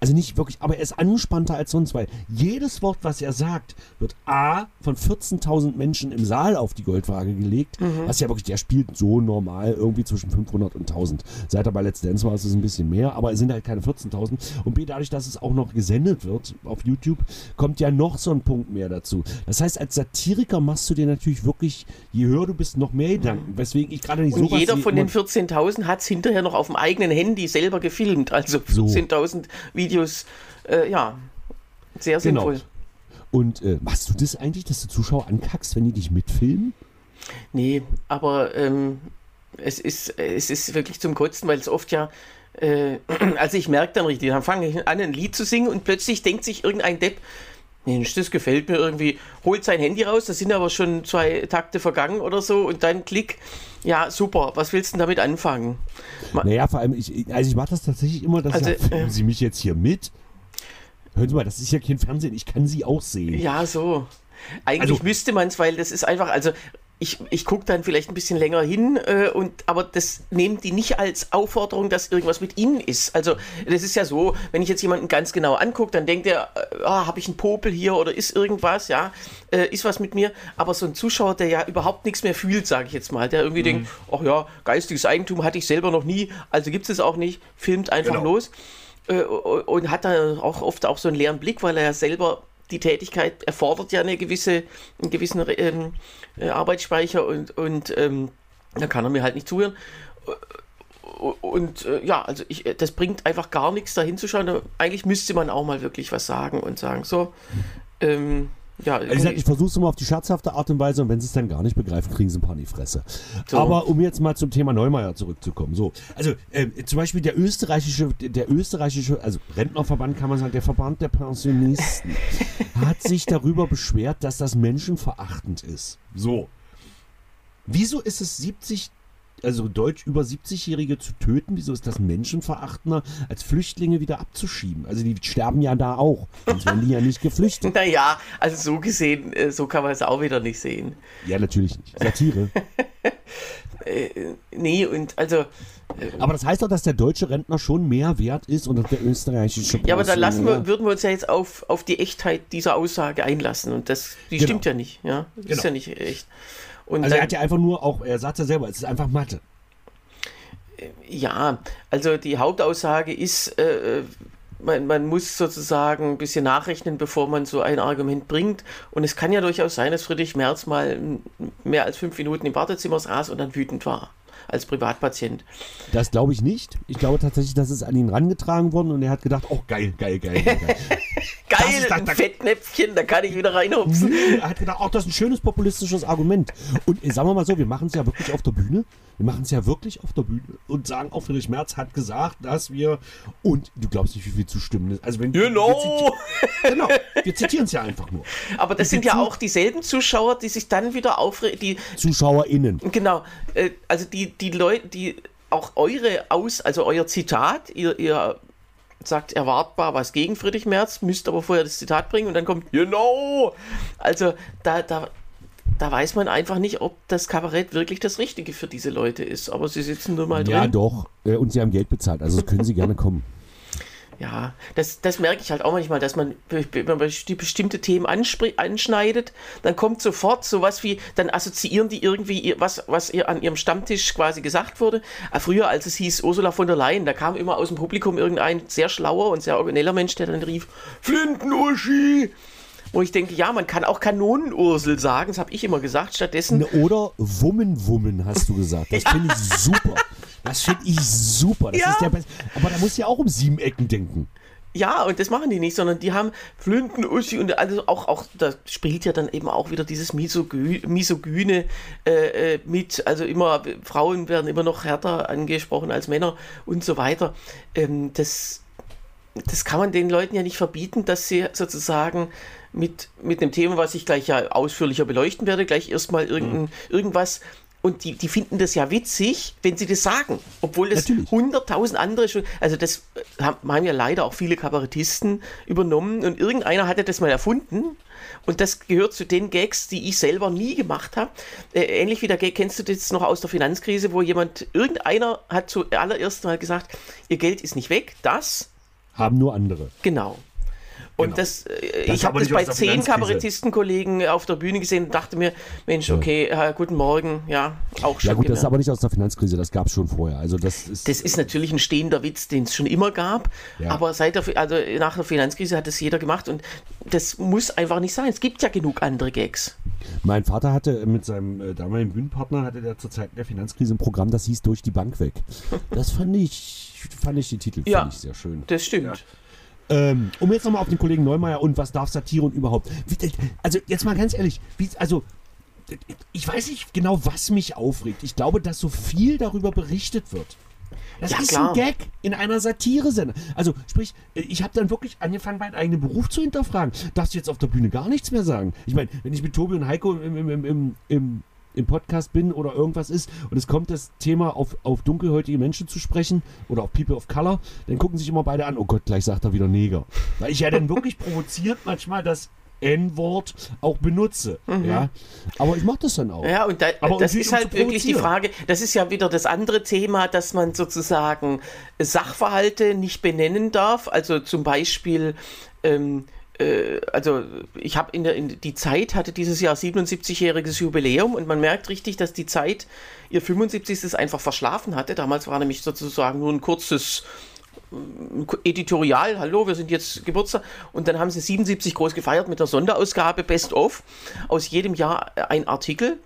Speaker 2: also nicht wirklich, aber er ist angespannter als sonst, weil jedes Wort, was er sagt, wird A von 14.000 Menschen im Saal auf die Goldwaage gelegt, mhm. was ja wirklich, der spielt so normal irgendwie zwischen 500 und 1000. Seit er bei Let's Dance war, ist es ein bisschen mehr, aber es sind halt keine 14.000. Und B, dadurch, dass es auch noch gesendet wird auf YouTube, kommt ja noch so ein Punkt mehr dazu. Das heißt, als Satiriker machst du dir natürlich wirklich, je höher du bist, noch mehr Gedanken, mhm. weswegen ich gerade nicht
Speaker 3: so. Und jeder von den 14.000 hat es hinterher noch auf dem eigenen Handy selber gefilmt, also 14.000 so. Videos, äh, ja, sehr genau. sinnvoll. Genau.
Speaker 2: Und äh, machst du das eigentlich, dass du Zuschauer ankackst, wenn die dich mitfilmen?
Speaker 3: Nee, aber ähm, es, ist, es ist wirklich zum Kotzen, weil es oft ja äh, also ich merke dann richtig, dann fange ich an, ein Lied zu singen und plötzlich denkt sich irgendein Depp, Mensch, das gefällt mir irgendwie, holt sein Handy raus, da sind aber schon zwei Takte vergangen oder so und dann klick, ja, super, was willst du denn damit anfangen?
Speaker 2: Naja, vor allem, ich, also ich mache das tatsächlich immer, dass also, ja, äh, Sie mich jetzt hier mit? Hören Sie mal, das ist ja kein Fernsehen, ich kann Sie auch sehen.
Speaker 3: Ja, so. Eigentlich also, müsste man es, weil das ist einfach, also ich, ich gucke dann vielleicht ein bisschen länger hin, äh, und, aber das nehmen die nicht als Aufforderung, dass irgendwas mit ihnen ist. Also das ist ja so, wenn ich jetzt jemanden ganz genau angucke, dann denkt er, äh, ah, habe ich einen Popel hier oder ist irgendwas, ja, äh, ist was mit mir. Aber so ein Zuschauer, der ja überhaupt nichts mehr fühlt, sage ich jetzt mal, der irgendwie mhm. denkt, ach ja, geistiges Eigentum hatte ich selber noch nie, also gibt es auch nicht, filmt einfach genau. los äh, und hat da auch oft auch so einen leeren Blick, weil er ja selber die Tätigkeit erfordert ja eine gewisse, einen gewissen ähm, äh, Arbeitsspeicher und, und ähm, da kann er mir halt nicht zuhören. Und äh, ja, also ich, das bringt einfach gar nichts, da hinzuschauen. Eigentlich müsste man auch mal wirklich was sagen und sagen, so, ähm, ja,
Speaker 2: also ich, sag, ich versuche es immer auf die scherzhafte Art und Weise und wenn sie es dann gar nicht begreifen, kriegen sie ein paar in die Fresse. So. Aber um jetzt mal zum Thema Neumeier zurückzukommen. So, also äh, zum Beispiel der österreichische, der österreichische, also Rentnerverband kann man sagen, der Verband der Pensionisten hat sich darüber beschwert, dass das menschenverachtend ist. So. Wieso ist es 70 also Deutsch über 70-Jährige zu töten? Wieso ist das menschenverachtender, als Flüchtlinge wieder abzuschieben? Also die sterben ja da auch, sonst werden die ja nicht geflüchtet.
Speaker 3: naja, also so gesehen, äh, so kann man es auch wieder nicht sehen.
Speaker 2: Ja, natürlich nicht. Satire.
Speaker 3: äh, nee, und also. Äh,
Speaker 2: aber das heißt doch, dass der deutsche Rentner schon mehr wert ist und der österreichische.
Speaker 3: Ja, aber da lassen wir, würden wir uns ja jetzt auf, auf die Echtheit dieser Aussage einlassen und das, die genau. stimmt ja nicht, ja. Das genau. ist ja nicht echt.
Speaker 2: Und also er hat ja einfach nur auch, er sagt ja selber, es ist einfach Mathe.
Speaker 3: Ja, also die Hauptaussage ist, äh, man, man, muss sozusagen ein bisschen nachrechnen, bevor man so ein Argument bringt. Und es kann ja durchaus sein, dass Friedrich Merz mal mehr als fünf Minuten im Wartezimmer saß und dann wütend war als Privatpatient.
Speaker 2: Das glaube ich nicht. Ich glaube tatsächlich, dass es an ihn rangetragen worden und er hat gedacht, oh geil, geil, geil, geil.
Speaker 3: Geil, geil ein Fettnäpfchen, da kann ich wieder reinhupsen.
Speaker 2: Er hat gedacht, oh, das ist ein schönes populistisches Argument. Und äh, sagen wir mal so, wir machen es ja wirklich auf der Bühne. Wir machen es ja wirklich auf der Bühne und sagen auch, Friedrich Merz hat gesagt, dass wir, und du glaubst nicht, wie viel zustimmen ist. Also wenn
Speaker 3: genau.
Speaker 2: Wir genau, wir zitieren es ja einfach nur.
Speaker 3: Aber das sind ja auch dieselben Zuschauer, die sich dann wieder aufregen. Die,
Speaker 2: ZuschauerInnen.
Speaker 3: Genau, äh, also die, die Leute, die auch eure Aus, also euer Zitat, ihr, ihr sagt erwartbar was gegen Friedrich Merz, müsst aber vorher das Zitat bringen und dann kommt, genau. Also da, da, da weiß man einfach nicht, ob das Kabarett wirklich das Richtige für diese Leute ist. Aber sie sitzen nur mal drin.
Speaker 2: Ja, doch. Äh, und sie haben Geld bezahlt, also können sie gerne kommen.
Speaker 3: Ja, das, das merke ich halt auch manchmal, dass man, wenn man die bestimmte Themen anschneidet, dann kommt sofort sowas wie, dann assoziieren die irgendwie was, was ihr an ihrem Stammtisch quasi gesagt wurde. Ah, früher, als es hieß Ursula von der Leyen, da kam immer aus dem Publikum irgendein sehr schlauer und sehr origineller Mensch, der dann rief, Flinten-Uschi! Wo ich denke, ja, man kann auch Kanonenursel sagen, das habe ich immer gesagt. Stattdessen.
Speaker 2: Oder Wummen-Wummen hast du gesagt. Das finde ich super. Das finde ich super. Das ja. ist der Best Aber da muss ja auch um sieben Ecken denken.
Speaker 3: Ja, und das machen die nicht, sondern die haben Flünten, Uschi und also auch, auch da spielt ja dann eben auch wieder dieses Misogü Misogyne äh, äh, mit. Also immer, Frauen werden immer noch härter angesprochen als Männer und so weiter. Ähm, das, das kann man den Leuten ja nicht verbieten, dass sie sozusagen mit, mit einem Thema, was ich gleich ja ausführlicher beleuchten werde, gleich erstmal irgendein, mhm. irgendwas und die, die finden das ja witzig, wenn sie das sagen. Obwohl das hunderttausend andere schon. Also, das haben ja leider auch viele Kabarettisten übernommen und irgendeiner hatte das mal erfunden. Und das gehört zu den Gags, die ich selber nie gemacht habe. Äh, ähnlich wie der Gag kennst du das noch aus der Finanzkrise, wo jemand, irgendeiner hat zuallererst mal gesagt, ihr Geld ist nicht weg, das
Speaker 2: haben nur andere.
Speaker 3: Genau. Und genau. das, äh, das ich habe das bei zehn Kabarettistenkollegen auf der Bühne gesehen und dachte mir, Mensch, okay, äh, guten Morgen, ja, auch schon.
Speaker 2: Ja gut, das ist aber nicht aus der Finanzkrise, das gab es schon vorher. Also das ist,
Speaker 3: das ist natürlich ein stehender Witz, den es schon immer gab, ja. aber seit der, also nach der Finanzkrise hat das jeder gemacht und das muss einfach nicht sein. Es gibt ja genug andere Gags.
Speaker 2: Mein Vater hatte mit seinem äh, damaligen Bühnenpartner, hatte der zur Zeit der Finanzkrise ein Programm, das hieß Durch die Bank weg. Das fand ich, fand ich die Titel ja, ich sehr schön.
Speaker 3: Das stimmt. Ja.
Speaker 2: Ähm, um jetzt nochmal auf den Kollegen Neumeier und was darf Satire und überhaupt. Also jetzt mal ganz ehrlich, wie, also ich weiß nicht genau, was mich aufregt. Ich glaube, dass so viel darüber berichtet wird. Das ja, ist klar. ein Gag in einer Satire-Sendung. Also, sprich, ich habe dann wirklich angefangen, meinen eigenen Beruf zu hinterfragen. Darfst du jetzt auf der Bühne gar nichts mehr sagen? Ich meine, wenn ich mit Tobi und Heiko im, im, im, im im Podcast bin oder irgendwas ist und es kommt das Thema auf, auf dunkelhäutige Menschen zu sprechen oder auf People of Color, dann gucken sich immer beide an, oh Gott, gleich sagt er wieder Neger. Weil ich ja dann wirklich provoziert manchmal das N-Wort auch benutze. Mhm. Ja? Aber ich mache das dann auch.
Speaker 3: Ja, und da, Aber das ist halt wirklich die Frage, das ist ja wieder das andere Thema, dass man sozusagen Sachverhalte nicht benennen darf. Also zum Beispiel ähm, äh, also ich habe in der in die Zeit hatte dieses Jahr 77-jähriges Jubiläum und man merkt richtig, dass die Zeit ihr 75. einfach verschlafen hatte. Damals war nämlich sozusagen nur ein kurzes äh, Editorial, hallo, wir sind jetzt Geburtstag und dann haben sie 77 groß gefeiert mit der Sonderausgabe Best of. Aus jedem Jahr ein Artikel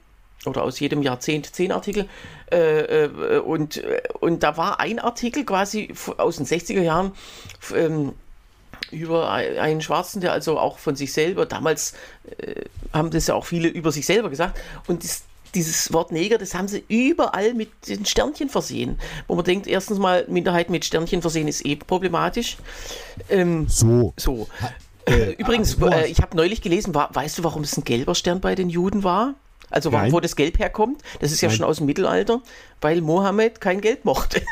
Speaker 3: oder aus jedem Jahrzehnt zehn Artikel. Äh, äh, und, und da war ein Artikel quasi aus den 60er Jahren. Über einen Schwarzen, der also auch von sich selber, damals äh, haben das ja auch viele über sich selber gesagt, und das, dieses Wort Neger, das haben sie überall mit den Sternchen versehen. Wo man denkt, erstens mal, Minderheit mit Sternchen versehen ist eh problematisch.
Speaker 2: Ähm, so.
Speaker 3: So. Äh, Übrigens, äh, ich habe neulich gelesen, war, weißt du, warum es ein gelber Stern bei den Juden war? Also Nein. wo das Gelb herkommt? Das ist ja Nein. schon aus dem Mittelalter, weil Mohammed kein Gelb mochte.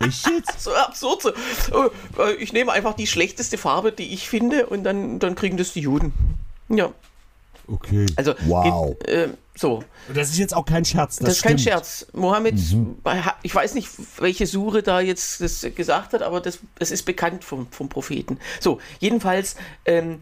Speaker 2: Echt jetzt?
Speaker 3: so absurd. So. Äh, ich nehme einfach die schlechteste Farbe, die ich finde, und dann, dann kriegen das die Juden. Ja.
Speaker 2: Okay.
Speaker 3: Also,
Speaker 2: wow.
Speaker 3: Äh, so.
Speaker 2: Das ist jetzt auch kein Scherz.
Speaker 3: Das, das ist kein Scherz. Mohammed, mhm. ich weiß nicht, welche Sure da jetzt das gesagt hat, aber das, das ist bekannt vom, vom Propheten. So, jedenfalls, ähm, äh,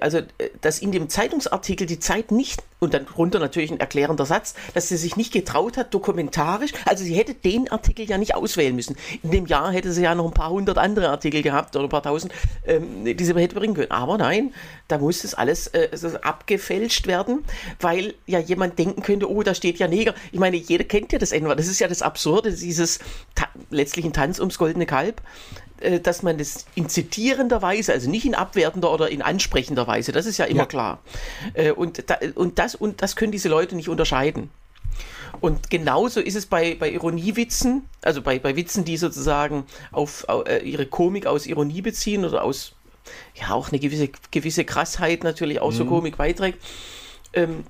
Speaker 3: also, äh, dass in dem Zeitungsartikel die Zeit nicht und dann runter natürlich ein erklärender Satz, dass sie sich nicht getraut hat, dokumentarisch, also sie hätte den Artikel ja nicht auswählen müssen. In dem Jahr hätte sie ja noch ein paar hundert andere Artikel gehabt oder ein paar tausend, ähm, die sie hätte bringen können. Aber nein, da muss das alles äh, abgefälscht werden, weil ja jemand denken könnte, oh, da steht ja Neger. Ich meine, jeder kennt ja das N-Wort. Das ist ja das Absurde, dieses letztlich ein Tanz ums goldene Kalb äh, dass man das in zitierender Weise, also nicht in abwertender oder in ansprechender Weise, das ist ja immer ja. klar. Äh, und, und, das, und das können diese Leute nicht unterscheiden. Und genauso ist es bei, bei Ironiewitzen, also bei, bei Witzen, die sozusagen auf, auf äh, ihre Komik aus Ironie beziehen oder aus, ja, auch eine gewisse, gewisse Krassheit natürlich auch mhm. zur Komik beiträgt. Ähm,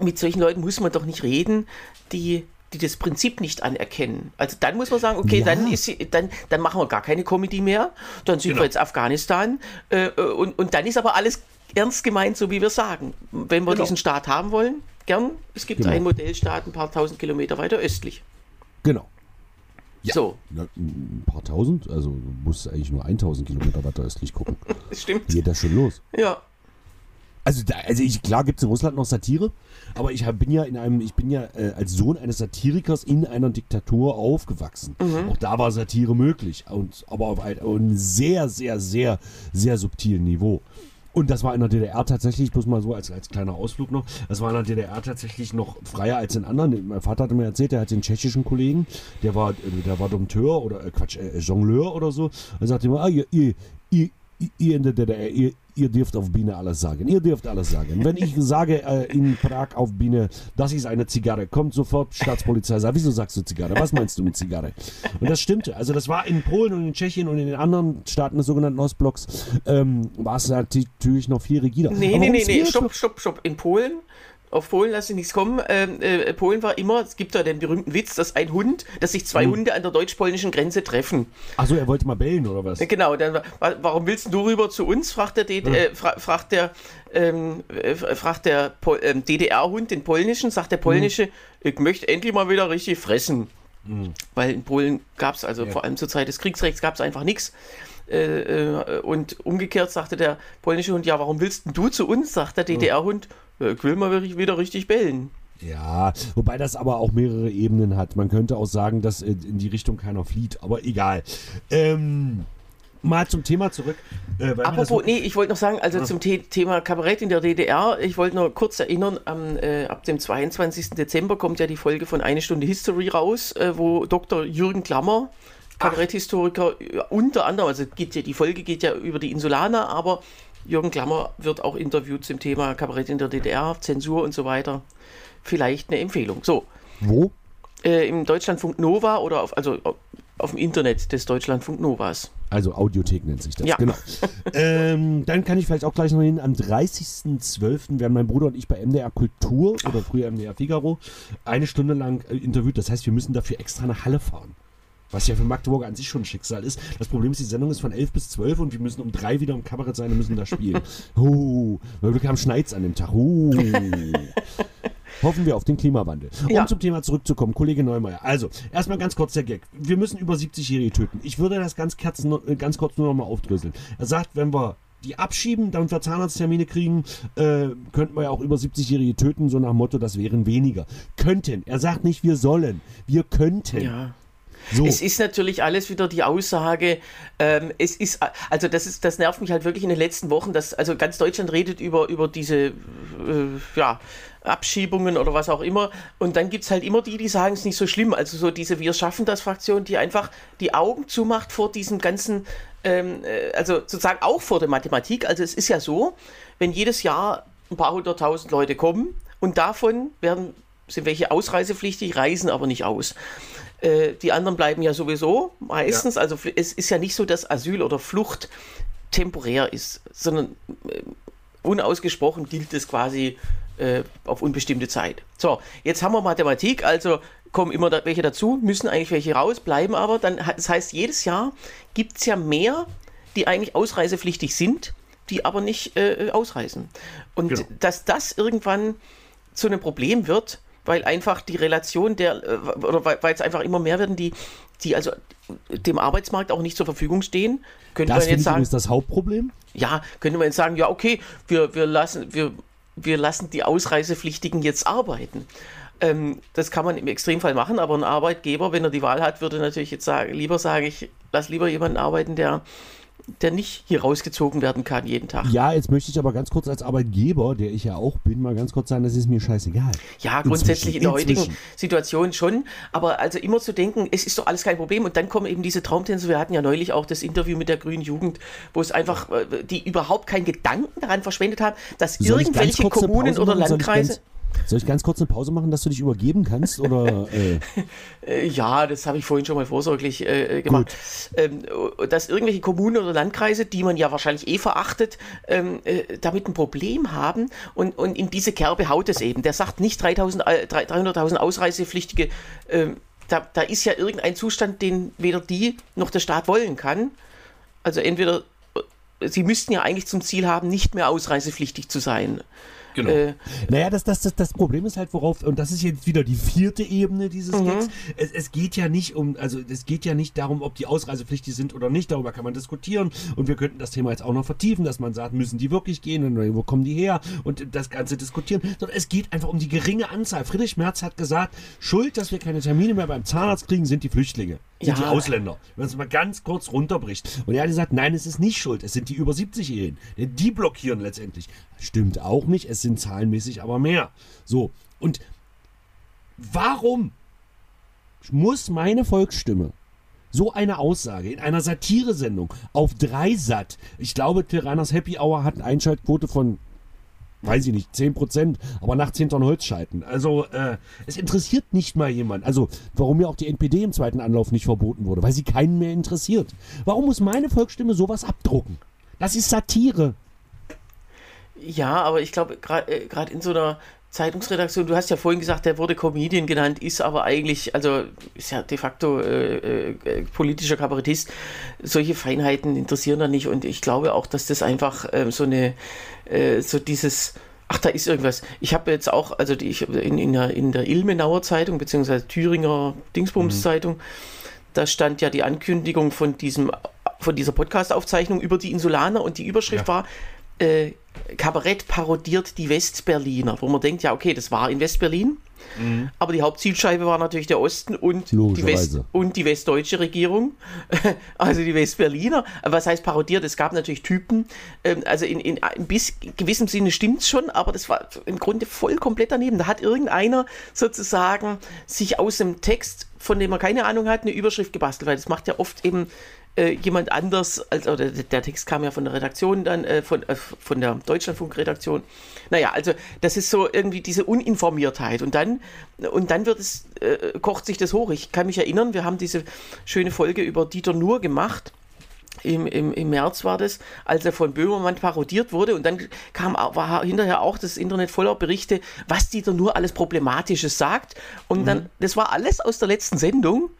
Speaker 3: mit solchen Leuten muss man doch nicht reden, die die das Prinzip nicht anerkennen. Also dann muss man sagen, okay, ja. dann, ist, dann, dann machen wir gar keine Comedy mehr, dann sind genau. wir jetzt Afghanistan äh, äh, und, und dann ist aber alles ernst gemeint, so wie wir sagen. Wenn wir genau. diesen Staat haben wollen, gern, es gibt genau. einen Modellstaat ein paar tausend Kilometer weiter östlich.
Speaker 2: Genau. Ja, so. Ja, ein paar tausend, also du musst eigentlich nur 1000 Kilometer weiter östlich gucken.
Speaker 3: Stimmt.
Speaker 2: Geht das schon los.
Speaker 3: Ja.
Speaker 2: Also, also ich, klar gibt es in Russland noch Satire, aber ich hab, bin ja in einem, ich bin ja äh, als Sohn eines Satirikers in einer Diktatur aufgewachsen. Mhm. Auch da war Satire möglich, und, aber auf einem sehr, sehr, sehr, sehr subtilen Niveau. Und das war in der DDR tatsächlich, bloß mal so als, als kleiner Ausflug noch, das war in der DDR tatsächlich noch freier als in anderen. Mein Vater hat mir erzählt, er hat den tschechischen Kollegen, der war, der war Dompteur oder äh, Quatsch, äh, Jongleur oder so. Er sagte immer, ah, ihr, ihr, ihr, ihr in der DDR, ihr, ihr dürft auf Biene alles sagen. Ihr dürft alles sagen. Wenn ich sage äh, in Prag auf Biene, das ist eine Zigarre, kommt sofort Staatspolizei, sagt, wieso sagst du Zigarre? Was meinst du mit Zigarre? Und das stimmte. Also das war in Polen und in Tschechien und in den anderen Staaten des sogenannten Ostblocks ähm, war es natürlich noch viel rigider.
Speaker 3: Nee, nee, nee, nee, stopp, stopp, stopp. In Polen auf Polen lasse ich nichts kommen. Ähm, äh, Polen war immer, es gibt da den berühmten Witz, dass ein Hund, dass sich zwei mhm. Hunde an der deutsch-polnischen Grenze treffen.
Speaker 2: Achso, er wollte mal bellen oder was?
Speaker 3: Genau, dann, warum willst du rüber zu uns? fragt der, ja. äh, fra fragt der, ähm, äh, fragt der ähm, DDR-Hund den polnischen, sagt der polnische, mhm. ich möchte endlich mal wieder richtig fressen. Mhm. Weil in Polen gab es, also ja. vor allem zur Zeit des Kriegsrechts, gab es einfach nichts. Äh, äh, und umgekehrt sagte der polnische Hund, ja, warum willst du zu uns? sagt der DDR-Hund, ich will mal wieder richtig bellen.
Speaker 2: Ja, wobei das aber auch mehrere Ebenen hat. Man könnte auch sagen, dass in die Richtung keiner flieht, aber egal. Ähm, mal zum Thema zurück.
Speaker 3: Äh, Apropos, nee, ich wollte noch sagen, also zum The Thema Kabarett in der DDR, ich wollte nur kurz erinnern, am, äh, ab dem 22. Dezember kommt ja die Folge von Eine Stunde History raus, äh, wo Dr. Jürgen Klammer, Kabaretthistoriker, unter anderem, also geht ja, die Folge geht ja über die Insulaner, aber Jürgen Klammer wird auch interviewt zum Thema Kabarett in der DDR, Zensur und so weiter. Vielleicht eine Empfehlung. So.
Speaker 2: Wo?
Speaker 3: Äh, Im Deutschlandfunk Nova oder auf, also auf dem Internet des Deutschlandfunk Novas.
Speaker 2: Also Audiothek nennt sich das. Ja. Genau. ähm, dann kann ich vielleicht auch gleich noch hin. Am 30.12. werden mein Bruder und ich bei MDR Kultur oder früher MDR Figaro eine Stunde lang äh, interviewt. Das heißt, wir müssen dafür extra nach Halle fahren. Was ja für Magdeburg an sich schon ein Schicksal ist. Das Problem ist, die Sendung ist von 11 bis 12 und wir müssen um drei wieder im Kabarett sein und müssen da spielen. oh, wir haben Schneits an dem Tag. Oh. Hoffen wir auf den Klimawandel. Um ja. zum Thema zurückzukommen, Kollege Neumeier. Also, erstmal ganz kurz der Gag. Wir müssen über 70-Jährige töten. Ich würde das ganz, Kerzen, ganz kurz nur noch mal aufdröseln. Er sagt, wenn wir die abschieben, damit wir Zahnarzttermine kriegen, äh, könnten wir ja auch über 70-Jährige töten, so nach Motto, das wären weniger. Könnten. Er sagt nicht, wir sollen. Wir könnten. Ja.
Speaker 3: So. Es ist natürlich alles wieder die Aussage, ähm, es ist, also das ist, das nervt mich halt wirklich in den letzten Wochen, dass, also ganz Deutschland redet über, über diese, äh, ja, Abschiebungen oder was auch immer. Und dann gibt es halt immer die, die sagen, es ist nicht so schlimm. Also so diese Wir schaffen das Fraktion, die einfach die Augen zumacht vor diesem ganzen, ähm, äh, also sozusagen auch vor der Mathematik. Also es ist ja so, wenn jedes Jahr ein paar hunderttausend Leute kommen und davon werden, sind welche ausreisepflichtig, reisen aber nicht aus. Äh, die anderen bleiben ja sowieso meistens. Ja. Also es ist ja nicht so, dass Asyl oder Flucht temporär ist, sondern äh, unausgesprochen gilt es quasi äh, auf unbestimmte Zeit. So, jetzt haben wir Mathematik, also kommen immer da welche dazu, müssen eigentlich welche raus, bleiben aber. Dann, das heißt, jedes Jahr gibt es ja mehr, die eigentlich ausreisepflichtig sind, die aber nicht äh, ausreisen. Und genau. dass das irgendwann zu einem Problem wird, weil einfach die Relation der, äh, oder weil, es einfach immer mehr werden, die, die also dem Arbeitsmarkt auch nicht zur Verfügung stehen,
Speaker 2: könnte das man jetzt sagen. Das ist das Hauptproblem?
Speaker 3: Ja, könnte man jetzt sagen, ja, okay, wir, wir, lassen, wir, wir lassen die Ausreisepflichtigen jetzt arbeiten. Ähm, das kann man im Extremfall machen, aber ein Arbeitgeber, wenn er die Wahl hat, würde natürlich jetzt sagen, lieber sage ich, lass lieber jemanden arbeiten, der der nicht hier rausgezogen werden kann jeden Tag.
Speaker 2: Ja, jetzt möchte ich aber ganz kurz als Arbeitgeber, der ich ja auch bin, mal ganz kurz sagen, das ist mir scheißegal.
Speaker 3: Ja, grundsätzlich in der heutigen inzwischen. Situation schon, aber also immer zu denken, es ist doch alles kein Problem und dann kommen eben diese Traumtänze, wir hatten ja neulich auch das Interview mit der grünen Jugend, wo es einfach, äh, die überhaupt keinen Gedanken daran verschwendet haben, dass Soll irgendwelche Kommunen oder Landkreise...
Speaker 2: Soll ich ganz kurz eine Pause machen, dass du dich übergeben kannst? Oder,
Speaker 3: äh? äh ja, das habe ich vorhin schon mal vorsorglich äh, äh gemacht. Ähm, dass irgendwelche Kommunen oder Landkreise, die man ja wahrscheinlich eh verachtet, ähm, äh, damit ein Problem haben und, und in diese Kerbe haut es eben. Der sagt nicht 300.000 äh, Ausreisepflichtige. Ähm, da, da ist ja irgendein Zustand, den weder die noch der Staat wollen kann. Also entweder, sie müssten ja eigentlich zum Ziel haben, nicht mehr ausreisepflichtig zu sein.
Speaker 2: Genau. Äh, naja, das, das, das, das Problem ist halt, worauf, und das ist jetzt wieder die vierte Ebene dieses mhm. Gags. Es, es geht ja nicht um, also es geht ja nicht darum, ob die ausreisepflichtig sind oder nicht, darüber kann man diskutieren. Und wir könnten das Thema jetzt auch noch vertiefen, dass man sagt, müssen die wirklich gehen und wo kommen die her und das Ganze diskutieren. Sondern es geht einfach um die geringe Anzahl. Friedrich Merz hat gesagt, Schuld, dass wir keine Termine mehr beim Zahnarzt kriegen, sind die Flüchtlinge, sind ja. die Ausländer. Wenn man es mal ganz kurz runterbricht. Und er hat gesagt, nein, es ist nicht schuld, es sind die über 70-Jährigen. Die blockieren letztendlich. Stimmt auch nicht, es sind zahlenmäßig aber mehr. So, und warum muss meine Volksstimme so eine Aussage in einer Satiresendung auf Dreisat, ich glaube, Tyrannas Happy Hour hat eine Einschaltquote von, weiß ich nicht, 10%, aber nach 10 Tonnen Holz schalten. Also, äh, es interessiert nicht mal jemand. Also, warum mir auch die NPD im zweiten Anlauf nicht verboten wurde, weil sie keinen mehr interessiert. Warum muss meine Volksstimme sowas abdrucken? Das ist Satire.
Speaker 3: Ja, aber ich glaube, gerade äh, in so einer Zeitungsredaktion, du hast ja vorhin gesagt, der wurde Comedian genannt, ist aber eigentlich, also ist ja de facto äh, äh, politischer Kabarettist. Solche Feinheiten interessieren da nicht und ich glaube auch, dass das einfach äh, so eine, äh, so dieses, ach, da ist irgendwas. Ich habe jetzt auch, also die, ich, in, in, der, in der Ilmenauer Zeitung, beziehungsweise Thüringer Dingsbums Zeitung, mhm. da stand ja die Ankündigung von diesem, von dieser Podcast-Aufzeichnung über die Insulaner und die Überschrift ja. war, äh, Kabarett parodiert die Westberliner, wo man denkt, ja, okay, das war in Westberlin, mhm. aber die Hauptzielscheibe war natürlich der Osten und die, West und die westdeutsche Regierung, also die Westberliner. Was heißt parodiert? Es gab natürlich Typen, ähm, also in, in, in bis, gewissem Sinne stimmt es schon, aber das war im Grunde voll komplett daneben. Da hat irgendeiner sozusagen sich aus dem Text von dem er keine Ahnung hat, eine Überschrift gebastelt, weil das macht ja oft eben äh, jemand anders, also der, der, Text kam ja von der Redaktion dann, äh, von, äh, von der Deutschlandfunk-Redaktion. Naja, also das ist so irgendwie diese Uninformiertheit. Und dann, und dann wird es, äh, kocht sich das hoch. Ich kann mich erinnern, wir haben diese schöne Folge über Dieter Nuhr gemacht. Im, im, Im März war das, als er von Böhmermann parodiert wurde und dann kam, war hinterher auch das Internet voller Berichte, was Dieter nur alles Problematisches sagt. Und mhm. dann, das war alles aus der letzten Sendung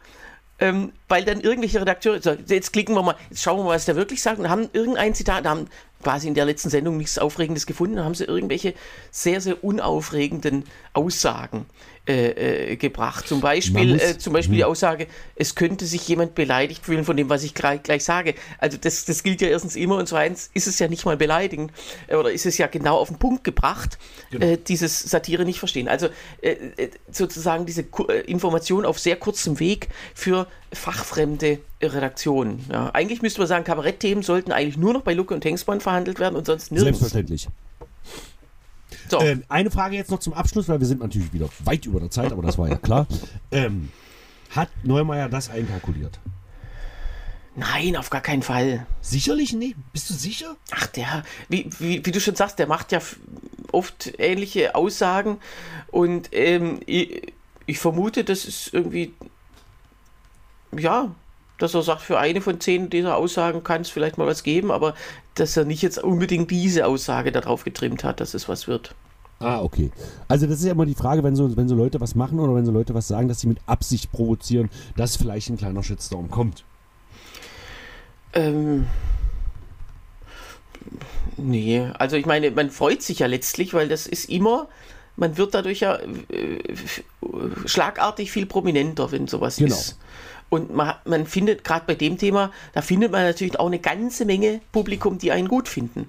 Speaker 3: ähm, weil dann irgendwelche Redakteure, so, jetzt klicken wir mal, jetzt schauen wir mal, was der wirklich sagt und haben irgendein Zitat, haben quasi in der letzten Sendung nichts Aufregendes gefunden, haben sie irgendwelche sehr, sehr unaufregenden Aussagen äh, äh, gebracht. Zum Beispiel, muss, äh, zum Beispiel die hm. Aussage, es könnte sich jemand beleidigt fühlen von dem, was ich gleich, gleich sage. Also das, das gilt ja erstens immer und zweitens ist es ja nicht mal beleidigend äh, oder ist es ja genau auf den Punkt gebracht, genau. Äh, dieses Satire nicht verstehen. Also sozusagen diese Information auf sehr kurzem Weg für fachfremde Redaktionen. Ja, eigentlich müsste man sagen, Kabarettthemen sollten eigentlich nur noch bei Lucke und Hengstmann verhandelt werden und sonst nirgends.
Speaker 2: Selbstverständlich. So. Ähm, eine Frage jetzt noch zum Abschluss, weil wir sind natürlich wieder weit über der Zeit, aber das war ja klar. Ähm, hat Neumeier das einkalkuliert?
Speaker 3: Nein, auf gar keinen Fall.
Speaker 2: Sicherlich nicht? Bist du sicher?
Speaker 3: Ach, der, wie, wie, wie du schon sagst, der macht ja oft ähnliche Aussagen und ähm, ich, ich vermute, das ist irgendwie, ja, dass er sagt, für eine von zehn dieser Aussagen kann es vielleicht mal was geben, aber dass er nicht jetzt unbedingt diese Aussage darauf getrimmt hat, dass es was wird.
Speaker 2: Ah, okay. Also das ist ja immer die Frage, wenn so, wenn so Leute was machen oder wenn so Leute was sagen, dass sie mit Absicht provozieren, dass vielleicht ein kleiner Shitstorm kommt.
Speaker 3: Ähm. Nee, also ich meine, man freut sich ja letztlich, weil das ist immer, man wird dadurch ja äh, schlagartig viel prominenter, wenn sowas genau. ist. Und man, man findet, gerade bei dem Thema, da findet man natürlich auch eine ganze Menge Publikum, die einen gut finden.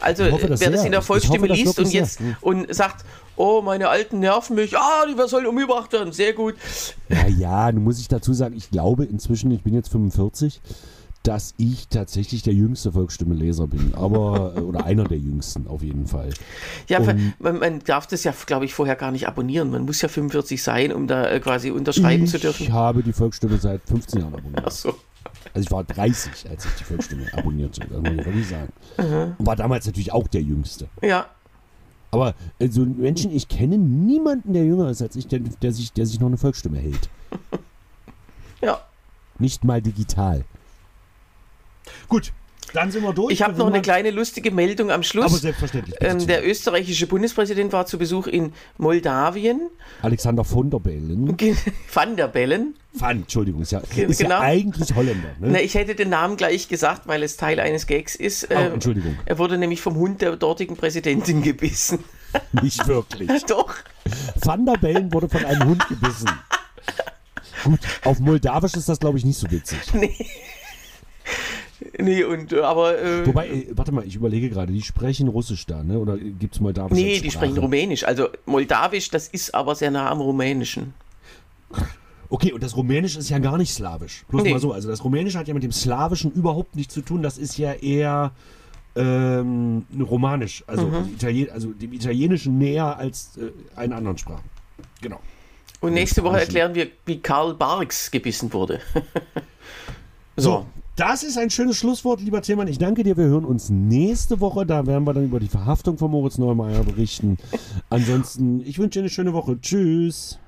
Speaker 3: Also hoffe, wer sehr. das in der Volksstimme hoffe, liest und jetzt hm. und sagt, oh, meine Alten nerven mich, ah, die sollen umgebracht werden, sehr gut.
Speaker 2: Ja, ja, nun muss ich dazu sagen, ich glaube inzwischen, ich bin jetzt 45, dass ich tatsächlich der jüngste Volksstimme-Leser bin, aber oder einer der jüngsten auf jeden Fall.
Speaker 3: Ja, man, man, darf das ja, glaube ich, vorher gar nicht abonnieren. Man muss ja 45 sein, um da äh, quasi unterschreiben zu dürfen.
Speaker 2: Ich habe die Volksstimme seit 15 Jahren abonniert. Ach so. Also ich war 30, als ich die Volksstimme abonnierte, das muss ich wirklich sagen. Mhm. Und war damals natürlich auch der Jüngste.
Speaker 3: Ja.
Speaker 2: Aber äh, so Menschen, ich kenne niemanden, der jünger ist als ich, der, der, sich, der sich noch eine Volksstimme hält.
Speaker 3: ja.
Speaker 2: Nicht mal digital. Gut. dann sind wir durch.
Speaker 3: Ich habe noch eine kleine lustige Meldung am Schluss.
Speaker 2: Aber selbstverständlich.
Speaker 3: Ähm, der österreichische Bundespräsident war zu Besuch in Moldawien.
Speaker 2: Alexander von der Bellen.
Speaker 3: Van der Bellen.
Speaker 2: Van, Entschuldigung, ist ja, ist genau. ja eigentlich Holländer. Ne?
Speaker 3: Na, ich hätte den Namen gleich gesagt, weil es Teil eines Gags ist.
Speaker 2: Oh, Entschuldigung.
Speaker 3: Er wurde nämlich vom Hund der dortigen Präsidentin gebissen.
Speaker 2: Nicht wirklich.
Speaker 3: Doch.
Speaker 2: Van der Bellen wurde von einem Hund gebissen. Gut, auf Moldawisch ist das, glaube ich, nicht so witzig.
Speaker 3: Nee. Nee, und äh, aber. Äh,
Speaker 2: Wobei, äh, warte mal, ich überlege gerade, die sprechen Russisch da, ne? Oder gibt es Moldawisch?
Speaker 3: Nee, die sprechen Rumänisch. Also Moldawisch, das ist aber sehr nah am Rumänischen.
Speaker 2: Okay, und das Rumänisch ist ja gar nicht slawisch. Bloß nee. mal so. Also das Rumänische hat ja mit dem Slawischen überhaupt nichts zu tun. Das ist ja eher ähm, romanisch. Also, mhm. Italien, also dem Italienischen näher als äh, einen anderen Sprachen. Genau.
Speaker 3: Und nächste Woche erklären wir, wie Karl Barks gebissen wurde.
Speaker 2: so. Das ist ein schönes Schlusswort, lieber Tillmann. Ich danke dir. Wir hören uns nächste Woche. Da werden wir dann über die Verhaftung von Moritz Neumeier berichten. Ansonsten, ich wünsche dir eine schöne Woche. Tschüss.